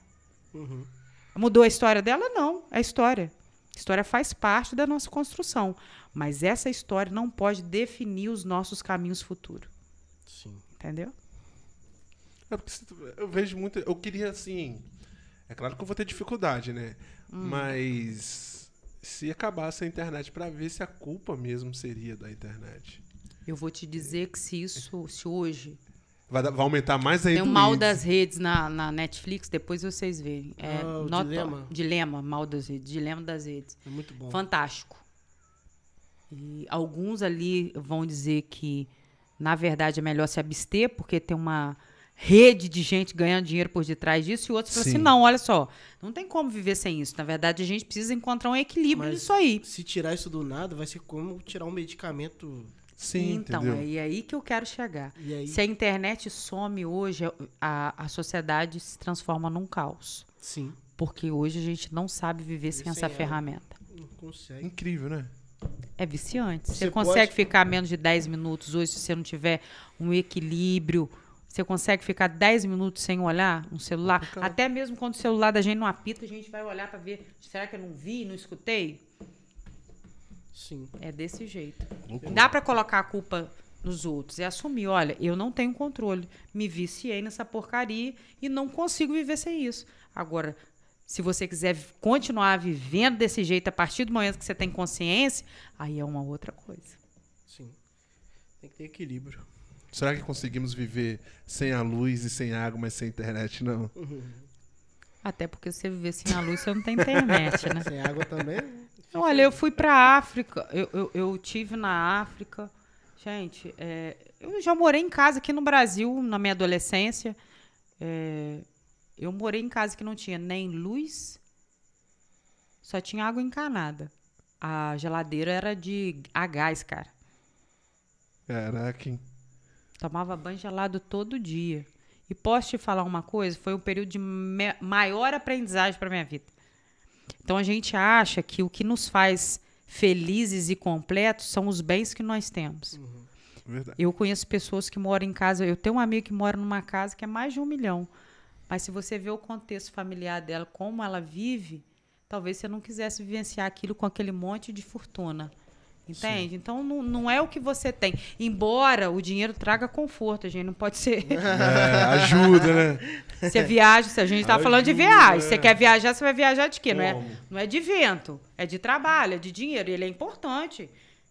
Uhum. Mudou a história dela? Não, é história. A história faz parte da nossa construção. Mas essa história não pode definir os nossos caminhos futuros. Sim. Entendeu? É porque eu vejo muito. Eu queria, assim. É claro que eu vou ter dificuldade, né? Hum. Mas se acabasse a internet para ver se a culpa mesmo seria da internet. Eu vou te dizer que se isso, se hoje Vai, vai aumentar mais ainda tem o mal das redes na, na Netflix, depois vocês verem. É, Ah, nota- Dilema. Dilema, mal das redes, dilema das redes. É muito bom. Fantástico. E alguns ali vão dizer que, na verdade, é melhor se abster, porque tem uma rede de gente ganhando dinheiro por detrás disso, e outros falam assim: Sim. não, olha só, não tem como viver sem isso. Na verdade, a gente precisa encontrar um equilíbrio Mas nisso aí. Se tirar isso do nada, vai ser como tirar um medicamento. Sim, então, entendeu? é aí que eu quero chegar. Aí, Se a internet some hoje, a, a sociedade se transforma num caos. sim, Porque hoje a gente não sabe viver sem sem essa ela. ferramenta. não consegue. Incrível, né? É viciante. Você, Você consegue pode- ficar menos de 10 minutos hoje se você não tiver um equilíbrio. Você consegue ficar 10 minutos sem olhar um celular? Complicado. Até mesmo quando o celular da gente não apita, a gente vai olhar para ver, será que eu não vi, não escutei? Sim. É desse jeito. Loucura. Dá para colocar a culpa nos outros. É assumir, olha, eu não tenho controle. Me viciei nessa porcaria e não consigo viver sem isso. Agora, se você quiser continuar vivendo desse jeito a partir do momento que você tem consciência, aí é uma outra coisa. Sim. Tem que ter equilíbrio. Será que conseguimos viver sem a luz e sem água, mas sem internet? Não. Até porque se você viver sem a luz, você não tem internet, né? Sem água também. Olha, eu fui para África. Eu, eu, eu tive na África. Gente, é, eu já morei em casa aqui no Brasil na minha adolescência. É, eu morei em casa que não tinha nem luz, só tinha água encanada. A geladeira era de a gás, cara. Caraca, hein? Tomava banho gelado todo dia. E posso te falar uma coisa? Foi um período de maior aprendizagem para minha vida. Então a gente acha que o que nos faz felizes e completos são os bens que nós temos. Verdade. Eu conheço pessoas que moram em casa. Eu tenho um amigo que mora numa casa que é mais de um milhão. Mas se você vê o contexto familiar dela, como ela vive, talvez você não quisesse vivenciar aquilo com aquele monte de fortuna. Entende? Então não, não é o que você tem. Embora o dinheiro traga conforto, a gente não pode ser. É, ajuda, né? Você viaja, se a gente tá falando de viagem. Você é. quer viajar, você vai viajar de quê? Não é, não é de vento, é de trabalho, é de dinheiro. Ele é importante.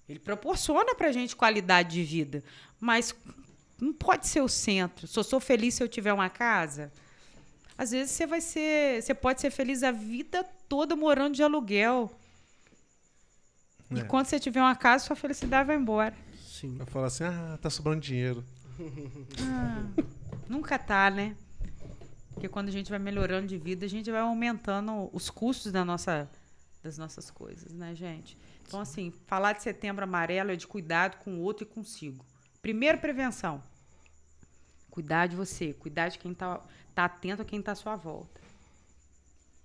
Ele proporciona pra gente qualidade de vida. Mas não pode ser o centro. Só sou feliz se eu tiver uma casa. Às vezes você vai ser. Você pode ser feliz a vida toda morando de aluguel. E É. quando você tiver uma casa, sua felicidade vai embora. Sim. Vai falar assim, ah, tá sobrando dinheiro. Nunca tá, né? Porque quando a gente vai melhorando de vida, a gente vai aumentando os custos da nossa, das nossas coisas, né, gente? Então, assim, falar de setembro amarelo é de cuidado com o outro e consigo. Primeiro, prevenção. Cuidar de você, cuidar de quem tá, tá atento a quem tá à sua volta.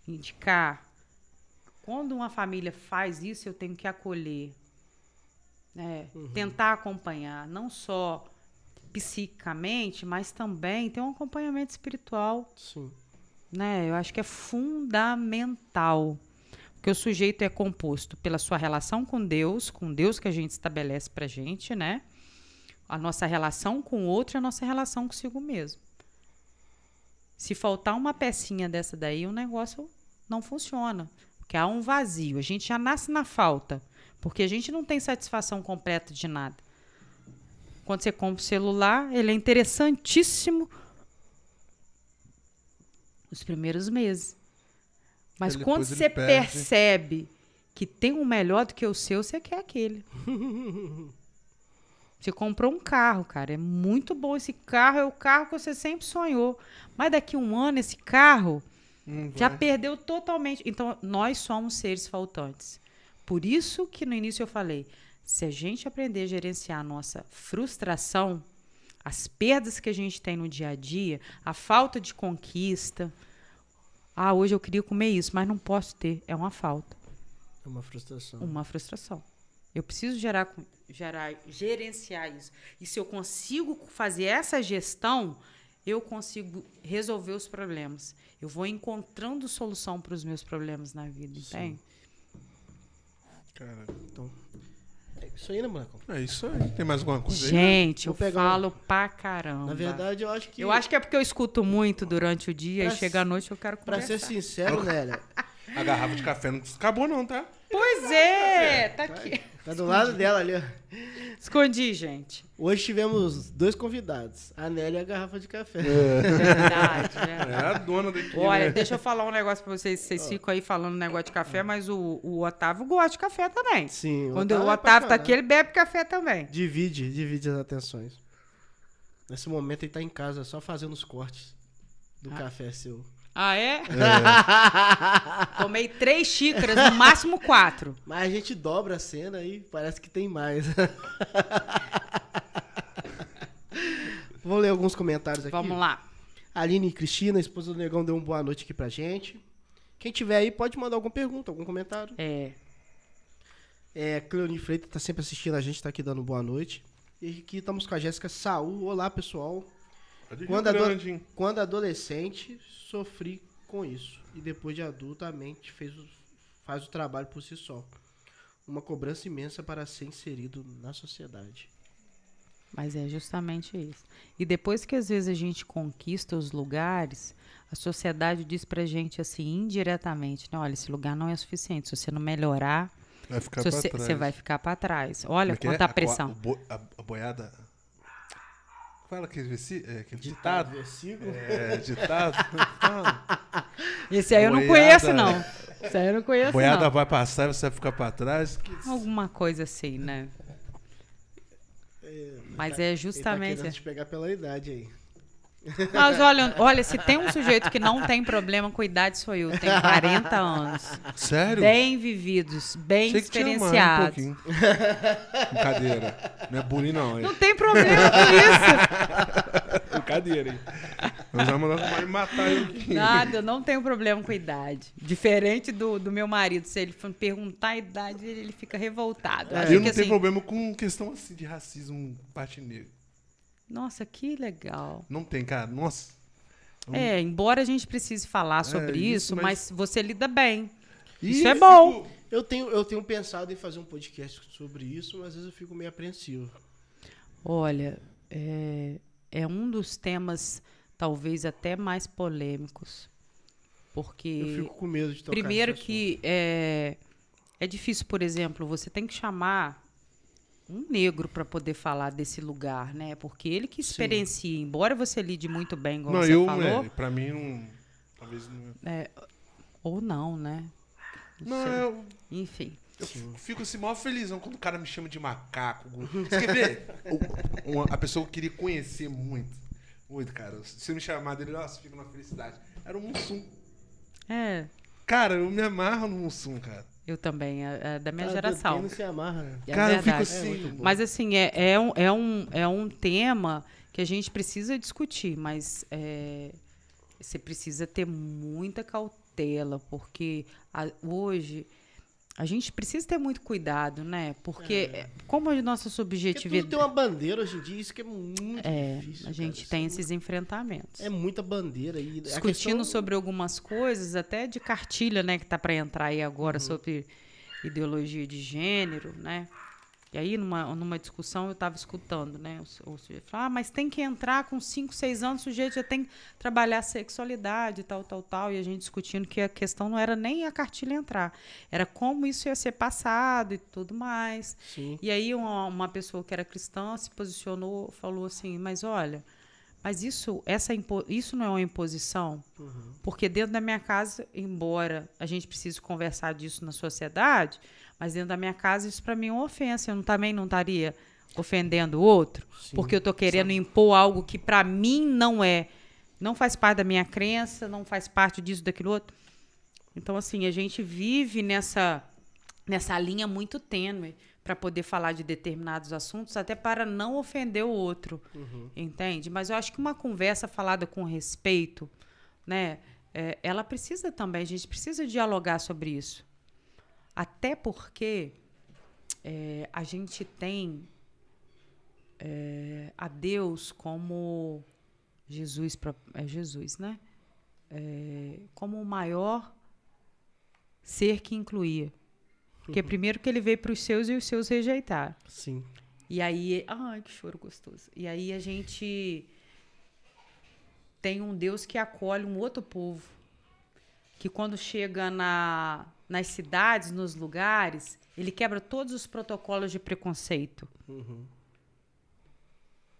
Indicar. Quando uma família faz isso, eu tenho que acolher. né? Tentar acompanhar, não só psiquicamente, mas também ter um acompanhamento espiritual Sim. né? Eu acho que é fundamental. Porque o sujeito é composto pela sua relação com Deus, com Deus que a gente estabelece pra gente, né? A nossa relação com o outro e a nossa relação consigo mesmo. Se faltar uma pecinha dessa daí, o negócio não funciona. Porque há um vazio. A gente já nasce na falta. Porque a gente não tem satisfação completa de nada. Quando você compra o celular, ele é interessantíssimo os primeiros meses. Mas Aí quando ele você percebe que tem um melhor do que o seu, você quer aquele. Você comprou um carro, cara. É muito bom esse carro. É o carro que você sempre sonhou. Mas daqui a um ano, esse carro já vai. perdeu totalmente. Então, nós somos seres faltantes. Por isso que no início eu falei, se a gente aprender a gerenciar a nossa frustração, as perdas que a gente tem no dia a dia, a falta de conquista. Ah, hoje eu queria comer isso, mas não posso ter. É uma falta, É uma frustração. uma frustração. Eu preciso gerar, gerar, gerenciar isso. E se eu consigo fazer essa gestão, eu consigo resolver os problemas. Eu vou encontrando solução para os meus problemas na vida, entende? Cara, Então, é, Isso aí, né, molecão? É isso aí. Tem mais alguma coisa aí? Gente, eu Vou pegar falo pra caramba. Na verdade, eu acho que. Eu acho que é porque eu escuto muito durante o dia Pra e chega à noite eu quero Pra conversar. ser sincero, Nélia, A garrafa de café não acabou, não, tá? Pois é, tá aqui. tá do lado dela ali, ó. Escondi, gente. Hoje tivemos dois convidados, a Nélia e a garrafa de café. Verdade, É verdade. a dona daqui. Olha, né? deixa eu falar um negócio pra vocês. Vocês ficam aí falando negócio de café, mas o, o Otávio gosta de café também. Sim, Quando Otávio o é Otávio tá aqui, ele bebe café também. Divide, divide as atenções. Nesse momento ele tá em casa só fazendo os cortes do café seu. Ah, é? Tomei três xícaras, no máximo quatro. Mas a gente dobra a cena e parece que tem mais. Vou ler alguns comentários aqui. Vamos lá. Aline e Cristina, esposa do Negão, deu uma boa noite aqui pra gente. Quem tiver aí pode mandar alguma pergunta, algum comentário. É. É, Cleoni Freitas tá sempre assistindo a gente, tá aqui dando boa noite. E aqui estamos com a Jéssica Saul. Olá, pessoal. É Quando, ado-? Quando adolescente, sofri com isso. E depois de adulta, a mente fez o- faz o trabalho por si só. Uma cobrança imensa para ser inserido na sociedade. Mas é justamente isso. E depois que às vezes a gente conquista os lugares, a sociedade diz pra gente assim, indiretamente, né? Olha, esse lugar não é suficiente. Se você não melhorar, Vai ficar se pra você, trás. você vai ficar pra trás. Olha Como é que é? quanta A co- pressão. bo- A, a boiada. Fala aquele, versi- é, aquele ditado. Versículo. É, ditado. Esse aí eu não Boiada- conheço, não. Esse aí eu não conheço, boiada não. vai passar e você vai ficar pra trás. Que- Alguma coisa assim, né? Mas é Ele tá justamente. querendo te pegar pela idade aí. Mas olha, olha, se tem um sujeito que não tem problema com idade, sou eu. Tenho 40 anos. Sério? Bem vividos, bem Achei que tinha mais um experienciados. Brincadeira. Não é bullying, não. É não tem problema com isso. brincadeira, hein? Nós vamos mandar me matar eu aqui. Nada, eu não tenho problema com idade. Diferente do, do meu marido, se ele for perguntar a idade, ele, ele fica revoltado. É, eu que não tenho assim, problema com questão assim de racismo parte negra. Nossa, que legal. Não tem, cara. Nossa. É, embora a gente precise falar sobre isso, isso, mas- mas... você lida bem. E Isso é bom. fico- Eu tenho, eu tenho pensado em fazer um podcast sobre isso, mas às vezes eu fico meio apreensivo. Olha, é, é um dos temas talvez até mais polêmicos. Porque, Eu fico com medo de tocar primeiro que é, é difícil, por exemplo, você tem que chamar um negro para poder falar desse lugar, né? Porque ele que Sim. experiencia, embora você lide muito bem, como Não, você eu, falou, é, pra mim, não. Talvez não. ou não, né? Não, sei. eu, Enfim. eu fico assim, maior felizão quando o cara me chama de macaco. Você quer ver? Uma- a pessoa que eu queria conhecer muito. Muito, cara. Se eu me chamar dele, nossa, fico na felicidade. Era o Mussum. É, Cara, eu me amarro no Mussum, cara. Eu também, é, é da minha Tá, geração. Se amarra, né? É cara, eu fico verdade. É assim. muito bom. Mas assim, é, é, um, é, um, é um tema que a gente precisa discutir, mas é, você precisa ter muita cautela, porque a- hoje a gente precisa ter muito cuidado, né? Porque é, como a nossa Porque tudo subjetividade. tem uma bandeira hoje em dia, isso que é muito É, difícil. a cara. gente Isso tem é esses enfrentamentos. É muita bandeira. E a Discutindo questão- sobre algumas coisas, até de cartilha, né, que tá para entrar aí agora Uhum. sobre ideologia de gênero, né? E aí, numa, numa discussão, eu estava escutando, né? O, o sujeito falou, ah, mas tem que entrar com 5, 6 anos, o sujeito já tem que trabalhar sexualidade, tal, tal, tal. E a gente discutindo que a questão não era nem a cartilha entrar, era como isso ia ser passado e tudo mais. Sim. E aí uma, uma pessoa que era cristã se posicionou, falou assim, mas olha, mas isso, essa isso não é uma imposição? Porque dentro da minha casa, embora a gente precise conversar disso na sociedade, mas dentro da minha casa isso para mim é uma ofensa. Eu não, também não estaria ofendendo o outro, Sim. porque eu estou querendo impor algo que para mim não é, não faz parte da minha crença, não faz parte disso, daquilo outro. Então, assim, a gente vive nessa, nessa linha muito tênue para poder falar de determinados assuntos, até para não ofender o outro, entende? Mas eu acho que uma conversa falada com respeito, né, é, ela precisa também, a gente precisa dialogar sobre isso. Até porque é, a gente tem é, a Deus como Jesus, é Jesus, né? É, como o maior ser que incluía. Porque primeiro que ele veio para os seus e os seus rejeitaram. Sim. E aí, ai, que choro gostoso. E aí a gente tem um Deus que acolhe um outro povo. Que quando chega na, nas cidades, nos lugares, ele quebra todos os protocolos de preconceito.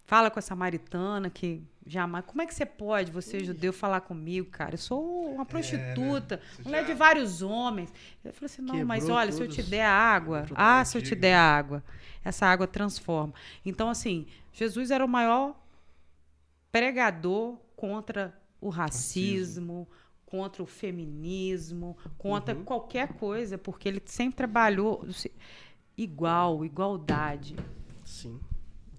Fala com a samaritana que jamais. Como é que você pode, você judeu, falar comigo, cara? Eu sou uma prostituta, mulher de vários homens. Eu falei assim: não, Quebrou mas olha, se eu te der a água, ah, se eu te der a água, essa água transforma. Então, assim, Jesus era o maior pregador contra o racismo, contra o feminismo, contra qualquer coisa, porque ele sempre trabalhou igual, igualdade. Sim.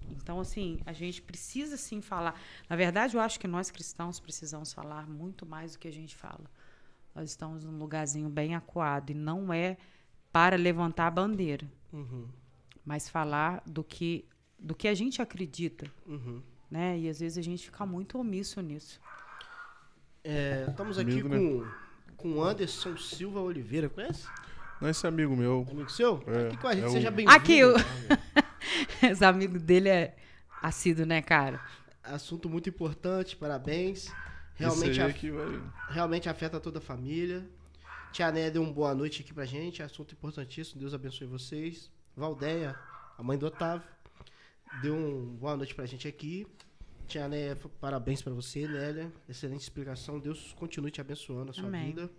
Então, assim, a gente precisa sim falar. Na verdade, eu acho que nós cristãos precisamos falar muito mais do que a gente fala. Nós estamos num lugarzinho bem acuado e não é para levantar a bandeira, Uhum. mas falar do que do que a gente acredita, Uhum. né? E às vezes a gente fica muito omisso nisso. É, estamos aqui Amigo, né? com com o Anderson Silva Oliveira. Conhece? Não, esse amigo meu. Amigo seu? É, aqui com a gente. é Seja bem-vindo. Aqui, o- os amigos dele é assíduo, né, cara? Assunto muito importante, parabéns. Esse Realmente, af- realmente afeta toda a família. Tia Néia deu uma boa noite aqui pra gente. Assunto importantíssimo. Deus abençoe vocês. Valdeia, a mãe do Otávio, deu uma boa noite pra gente aqui. Tia Néia, parabéns pra você, Nélia. Excelente explicação. Deus continue te abençoando a sua Amém. vida.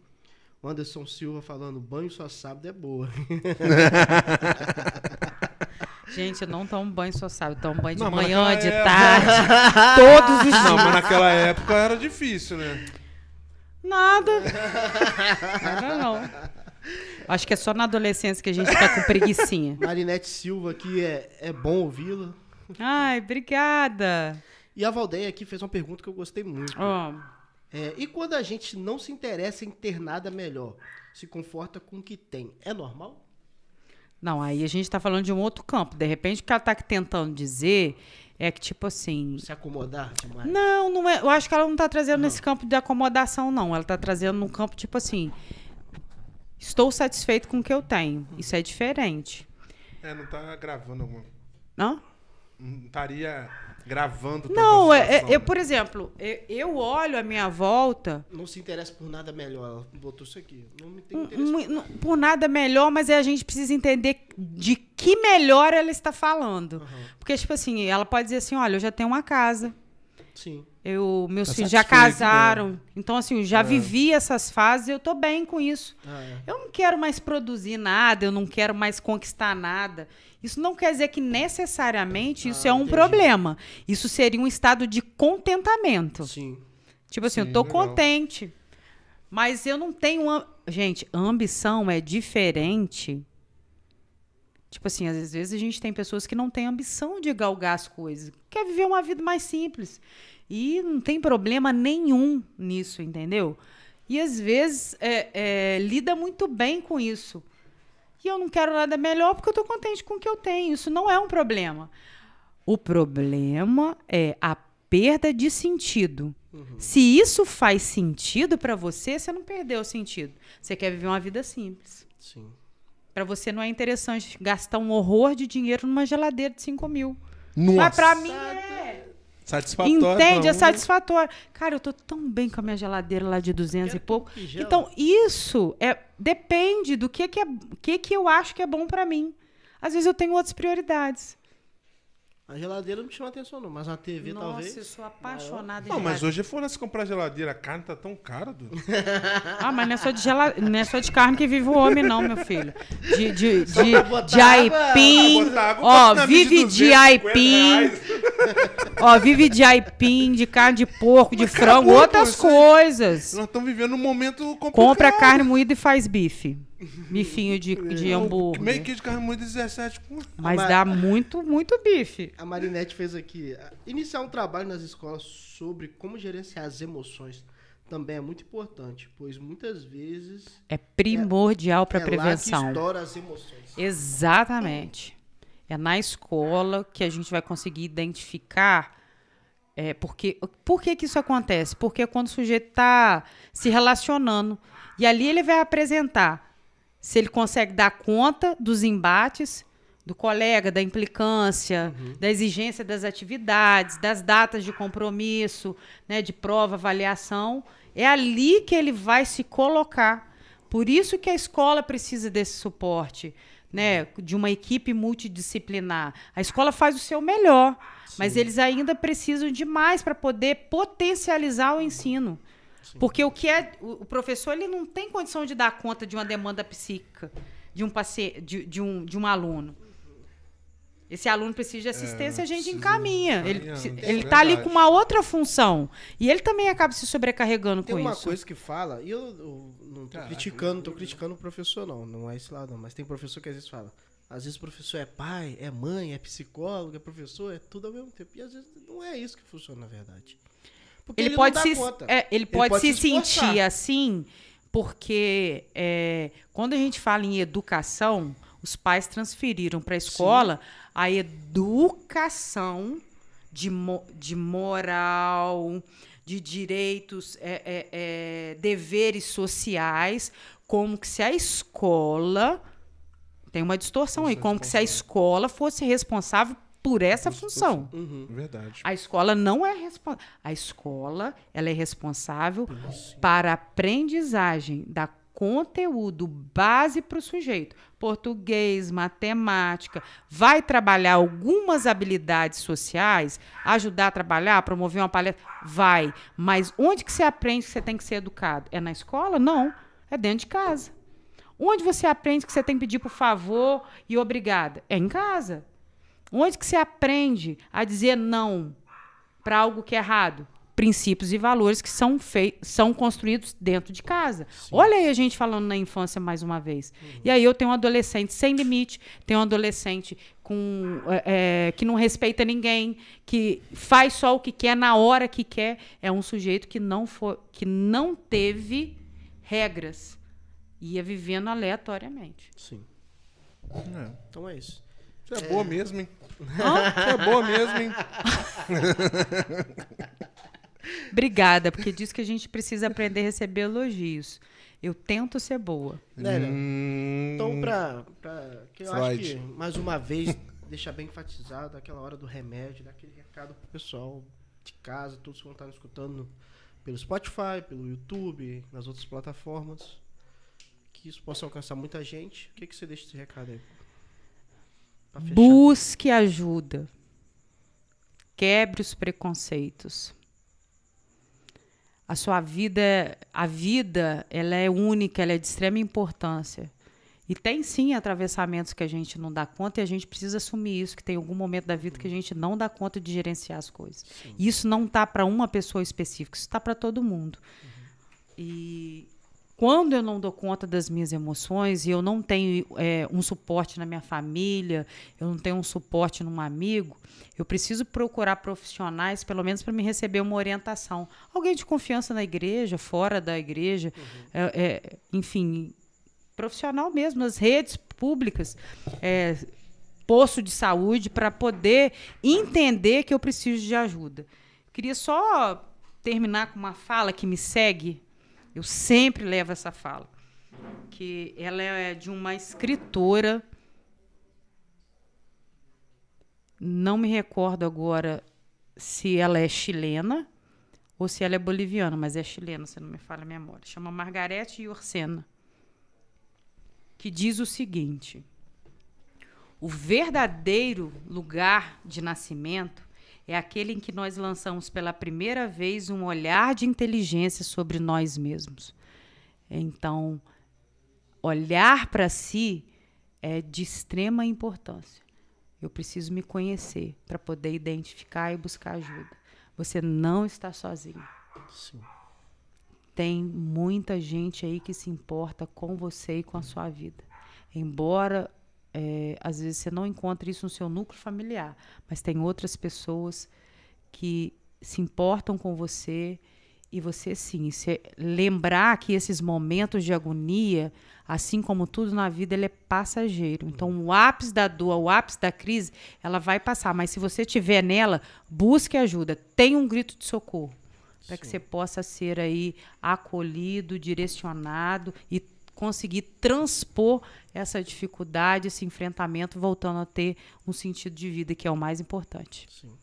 O Anderson Silva falando, banho só sábado é boa. Gente, eu não tomo banho só sábado, tomo banho de Não, manhã, de época- tarde, todos os dias. Não, mas naquela época era difícil, né? Nada. Era não. Acho que é só na adolescência que a gente tá com preguiçinha. Marinete Silva aqui, é, é bom ouvi-la. Ai, obrigada. E a Valdeia aqui fez uma pergunta que eu gostei muito. Ó, É, e quando a gente não se interessa em ter nada melhor, se conforta com o que tem, é normal? não, aí a gente tá falando de um outro campo. De repente, o que ela tá tentando dizer é que, tipo assim. Se acomodar demais? Não, não é. Eu acho que ela não tá trazendo nesse campo de acomodação, não. Ela tá trazendo num campo, tipo assim. Estou satisfeito com o que eu tenho. Isso é diferente. É, não tá gravando alguma. Não? Não estaria gravando Não, é, é- situação, eu, né? por exemplo, eu, eu olho a minha volta Não se interessa por nada melhor. Ela botou isso aqui. Não me tem interesse. um- não- por nada melhor, mas é a gente precisa entender de que melhor ela está falando. Aham. Porque, tipo assim, ela pode dizer assim: olha, eu já tenho uma casa, Sim. Eu, meus Tá filhos já né? casaram. Então, assim, eu já É. vivi essas fases e eu tô bem com isso. Ah, é. Eu não quero mais produzir nada, eu não quero mais conquistar nada. Isso não quer dizer que necessariamente isso Ah, é um entendi. problema. Isso seria um estado de contentamento. Sim. Tipo assim, Sim, eu tô legal. contente. Mas eu não tenho. am- Gente, ambição é diferente. Tipo assim, às vezes a gente tem pessoas que não têm ambição de galgar as coisas. Quer viver uma vida mais simples. E não tem problema nenhum nisso, entendeu? E às vezes é, é, lida muito bem com isso. E eu não quero nada melhor porque eu tô contente com o que eu tenho. Isso não é um problema. O problema é a perda de sentido. Se isso faz sentido pra você, você não perdeu o sentido. Você quer viver uma vida simples. Sim. Pra você não é interessante gastar um horror de dinheiro numa geladeira de 5 mil. Nossa. Mas pra mim é. Satisfatório. Entende? É um, satisfatório. Cara, eu tô tão bem com a minha geladeira lá de 200 e pouco. Então, isso é depende do que que, é, que, que eu acho que é bom pra mim. Às vezes eu tenho outras prioridades. A geladeira não me chama atenção, não, mas a TV Nossa, talvez. eu sou apaixonada em Não, mas hoje for se comprar geladeira, a carne tá tão cara. Ah, mas não é só de, gela... não é só de carne que vive o homem, não, meu filho. De, de, de, de aipim. Água, Ó, vive de 250 aipim. Ó, vive de aipim, de carne de porco, de Mas frango, boca, outras coisas. Nós estamos vivendo um momento complicado. Compra carne moída e faz bife. Bifinho de, de Meio hambúrguer. quilo de carne moída 17 com... Mas Mas- dá muito, muito bife. A Marinette fez aqui. Iniciar um trabalho nas escolas sobre como gerenciar as emoções também é muito importante, pois muitas vezes É primordial para é prevenção. lá que estoura as emoções. Exatamente. É na escola que a gente vai conseguir identificar. É, porque, por que, que isso acontece? Porque quando o sujeito está se relacionando e ali ele vai apresentar se ele consegue dar conta dos embates do colega, da implicância, Uhum. da exigência das atividades, das datas de compromisso, né, de prova, avaliação. É ali que ele vai se colocar. Por isso que a escola precisa desse suporte, né, de uma equipe multidisciplinar. A escola faz o seu melhor, mas eles ainda precisam de mais para poder potencializar o ensino. Porque o que é o professor ele não tem condição de dar conta de uma demanda psíquica de um paciente, de, de um, de um aluno. Esse aluno precisa de assistência, a gente encaminha. Ele é está ali verdade. com uma outra função. E ele também acaba se sobrecarregando Tem com uma isso. coisa que fala, e eu, eu não tô Caraca, criticando, não tô criticando o professor, não. Não é esse lado, não. Mas tem professor que às vezes fala. Às vezes o professor é pai, é mãe, é psicólogo, é professor, é tudo ao mesmo tempo. E às vezes não é isso que funciona na verdade. Porque ele, não pode se, é, ele pode se, se sentir assim, porque é, quando a gente fala em educação, os pais transferiram para a escola a educação de, de moral, de direitos, é, é, é, deveres sociais, como que se a escola tem uma distorção aí, como que se a escola fosse responsável por essa função. Uhum. Verdade. A escola não é responsável. A escola ela é responsável para a aprendizagem da conteúdo base para o sujeito. Português, matemática, vai trabalhar algumas habilidades sociais, ajudar a trabalhar, promover uma palestra, vai. Mas onde que você aprende que você tem que ser educado? É na escola? Não, é dentro de casa. Onde você aprende que você tem que pedir por favor e obrigada? É em casa. Onde que você aprende a dizer não para algo que é errado? Princípios e valores que são, fei são construídos dentro de casa. Olha aí a gente falando na infância mais uma vez. E aí eu tenho um adolescente sem limite, tenho um adolescente com, é, é, que não respeita ninguém, que faz só o que quer na hora que quer. É um sujeito que não, for, que não teve regras. Ia vivendo aleatoriamente. Sim. É. Então é isso. Você é, boa mesmo, hein? Você é boa mesmo, hein? Obrigada, porque diz que a gente precisa aprender a receber elogios. Eu tento ser boa. Nélia, Hum, Então, pra, pra que eu Slide. acho que, mais uma vez, deixar bem enfatizado aquela hora do remédio, dar aquele recado pro pessoal de casa, todos que vão estar escutando pelo Spotify, pelo YouTube, nas outras plataformas, que isso possa alcançar muita gente. O que, que você deixa esse recado aí? Busque ajuda. Quebre os preconceitos. A sua vida, a vida, ela é única, ela é de extrema importância. E tem sim atravessamentos que a gente não dá conta e a gente precisa assumir isso, que tem algum momento da vida que a gente não dá conta de gerenciar as coisas. E isso não tá para uma pessoa específica, isso está para todo mundo. E quando eu não dou conta das minhas emoções e eu não tenho é, um suporte na minha família, eu não tenho um suporte num amigo, eu preciso procurar profissionais, pelo menos para me receber uma orientação. Alguém de confiança na igreja, fora da igreja, é, é, enfim, profissional mesmo, nas redes públicas, é, posto de saúde, para poder entender que eu preciso de ajuda. Queria só terminar com uma fala que me segue. Eu sempre levo essa fala, que ela é de uma escritora. Não me recordo agora se ela é chilena ou se ela é boliviana, mas é chilena, se não me falha a memória. Chama Margarete Yorsena, que diz o seguinte: o verdadeiro lugar de nascimento é aquele em que nós lançamos pela primeira vez um olhar de inteligência sobre nós mesmos. Então, olhar para si é de extrema importância. Eu preciso me conhecer para poder identificar e buscar ajuda. Você não está sozinho. Sim. Tem muita gente aí que se importa com você e com a sua vida. Embora é, às vezes você não encontre isso no seu núcleo familiar, mas tem outras pessoas que se importam com você e você sim, se lembrar que esses momentos de agonia, assim como tudo na vida, ele é passageiro. Então, o ápice da dor, o ápice da crise, ela vai passar, mas se você estiver nela, busque ajuda, tenha um grito de socorro, para que você possa ser aí acolhido, direcionado e conseguir transpor essa dificuldade, esse enfrentamento, voltando a ter um sentido de vida, que é o mais importante. Sim.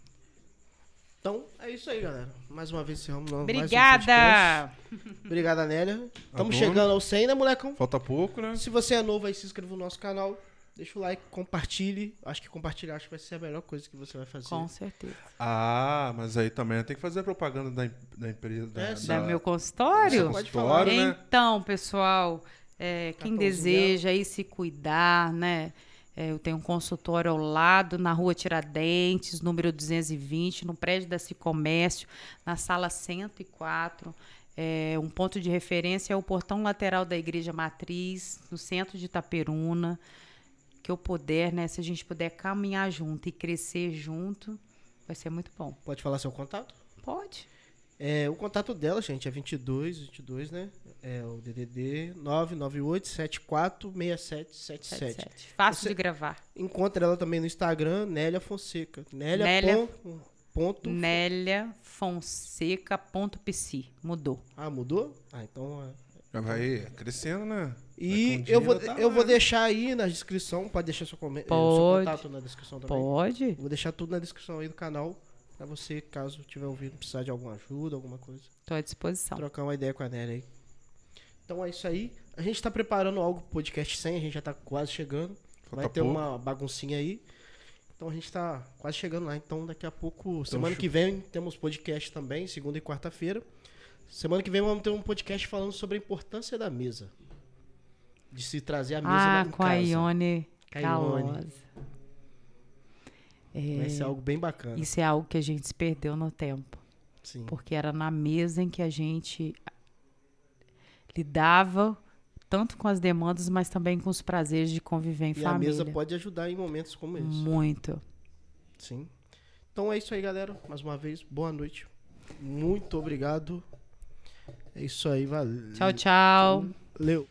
Então, é isso aí, galera. Mais uma vez, encerramos mais um Obrigada! podcast. Obrigada, Nélia. Estamos bom. chegando ao 100, né, molecão? Falta pouco, né? Se você é novo aí, se inscreva no nosso canal. Deixa o like, compartilhe. Acho que compartilhar acho que vai ser a melhor coisa que você vai fazer. Com certeza. Ah, mas aí também tem que fazer a propaganda da, da empresa. Da, É, sim. Da meu consultório? Você pode falar. né? Então, pessoal, é, quem deseja aí se cuidar, né? É, eu tenho um consultório ao lado, na rua Tiradentes, número 220, no prédio da Cicomércio, na sala 104. É, um ponto de referência é o portão lateral da Igreja Matriz, no centro de Itaperuna. Que eu puder, né? Se a gente puder caminhar junto e crescer junto, vai ser muito bom. Pode falar seu contato? Pode. É, o contato dela, gente, é 22, 22, né? É o DDD 998 74 6777. 77. Fácil Você- de gravar. Encontra ela também no Instagram, Nélia Fonseca. Nélia. Nélia- pon- Ponto. Nélia Fonseca.pc. Mudou. Ah, mudou? Ah, então. é. Já vai crescendo, né? E um eu vou, tá eu lá, vou né? deixar aí na descrição, pode deixar seu, eh, seu Pode. contato na descrição também. Pode? Vou deixar tudo na descrição aí do canal, pra você, caso tiver ouvindo, precisar de alguma ajuda, alguma coisa. Estou à disposição. trocar uma ideia com a Nélia aí. Então é isso aí. A gente tá preparando algo pro podcast 100, a gente já tá quase chegando. Falta Vai ter pouco. uma baguncinha aí. Então a gente tá quase chegando lá. Então daqui a pouco, semana chu- que vem, temos podcast também, segunda e quarta-feira. Semana que vem vamos ter um podcast falando sobre a importância da mesa. De se trazer a mesa Ah, em com a casa. A Ione. Calosa. É, Vai ser algo bem bacana. isso é algo que a gente se perdeu no tempo. Sim. Porque era na mesa em que a gente lidava tanto com as demandas, mas também com os prazeres de conviver em E a família. mesa pode ajudar em momentos como esse. Muito. Sim. Então é isso aí, galera. Mais uma vez, boa noite. Muito obrigado. É isso aí, valeu. Tchau, tchau. Valeu.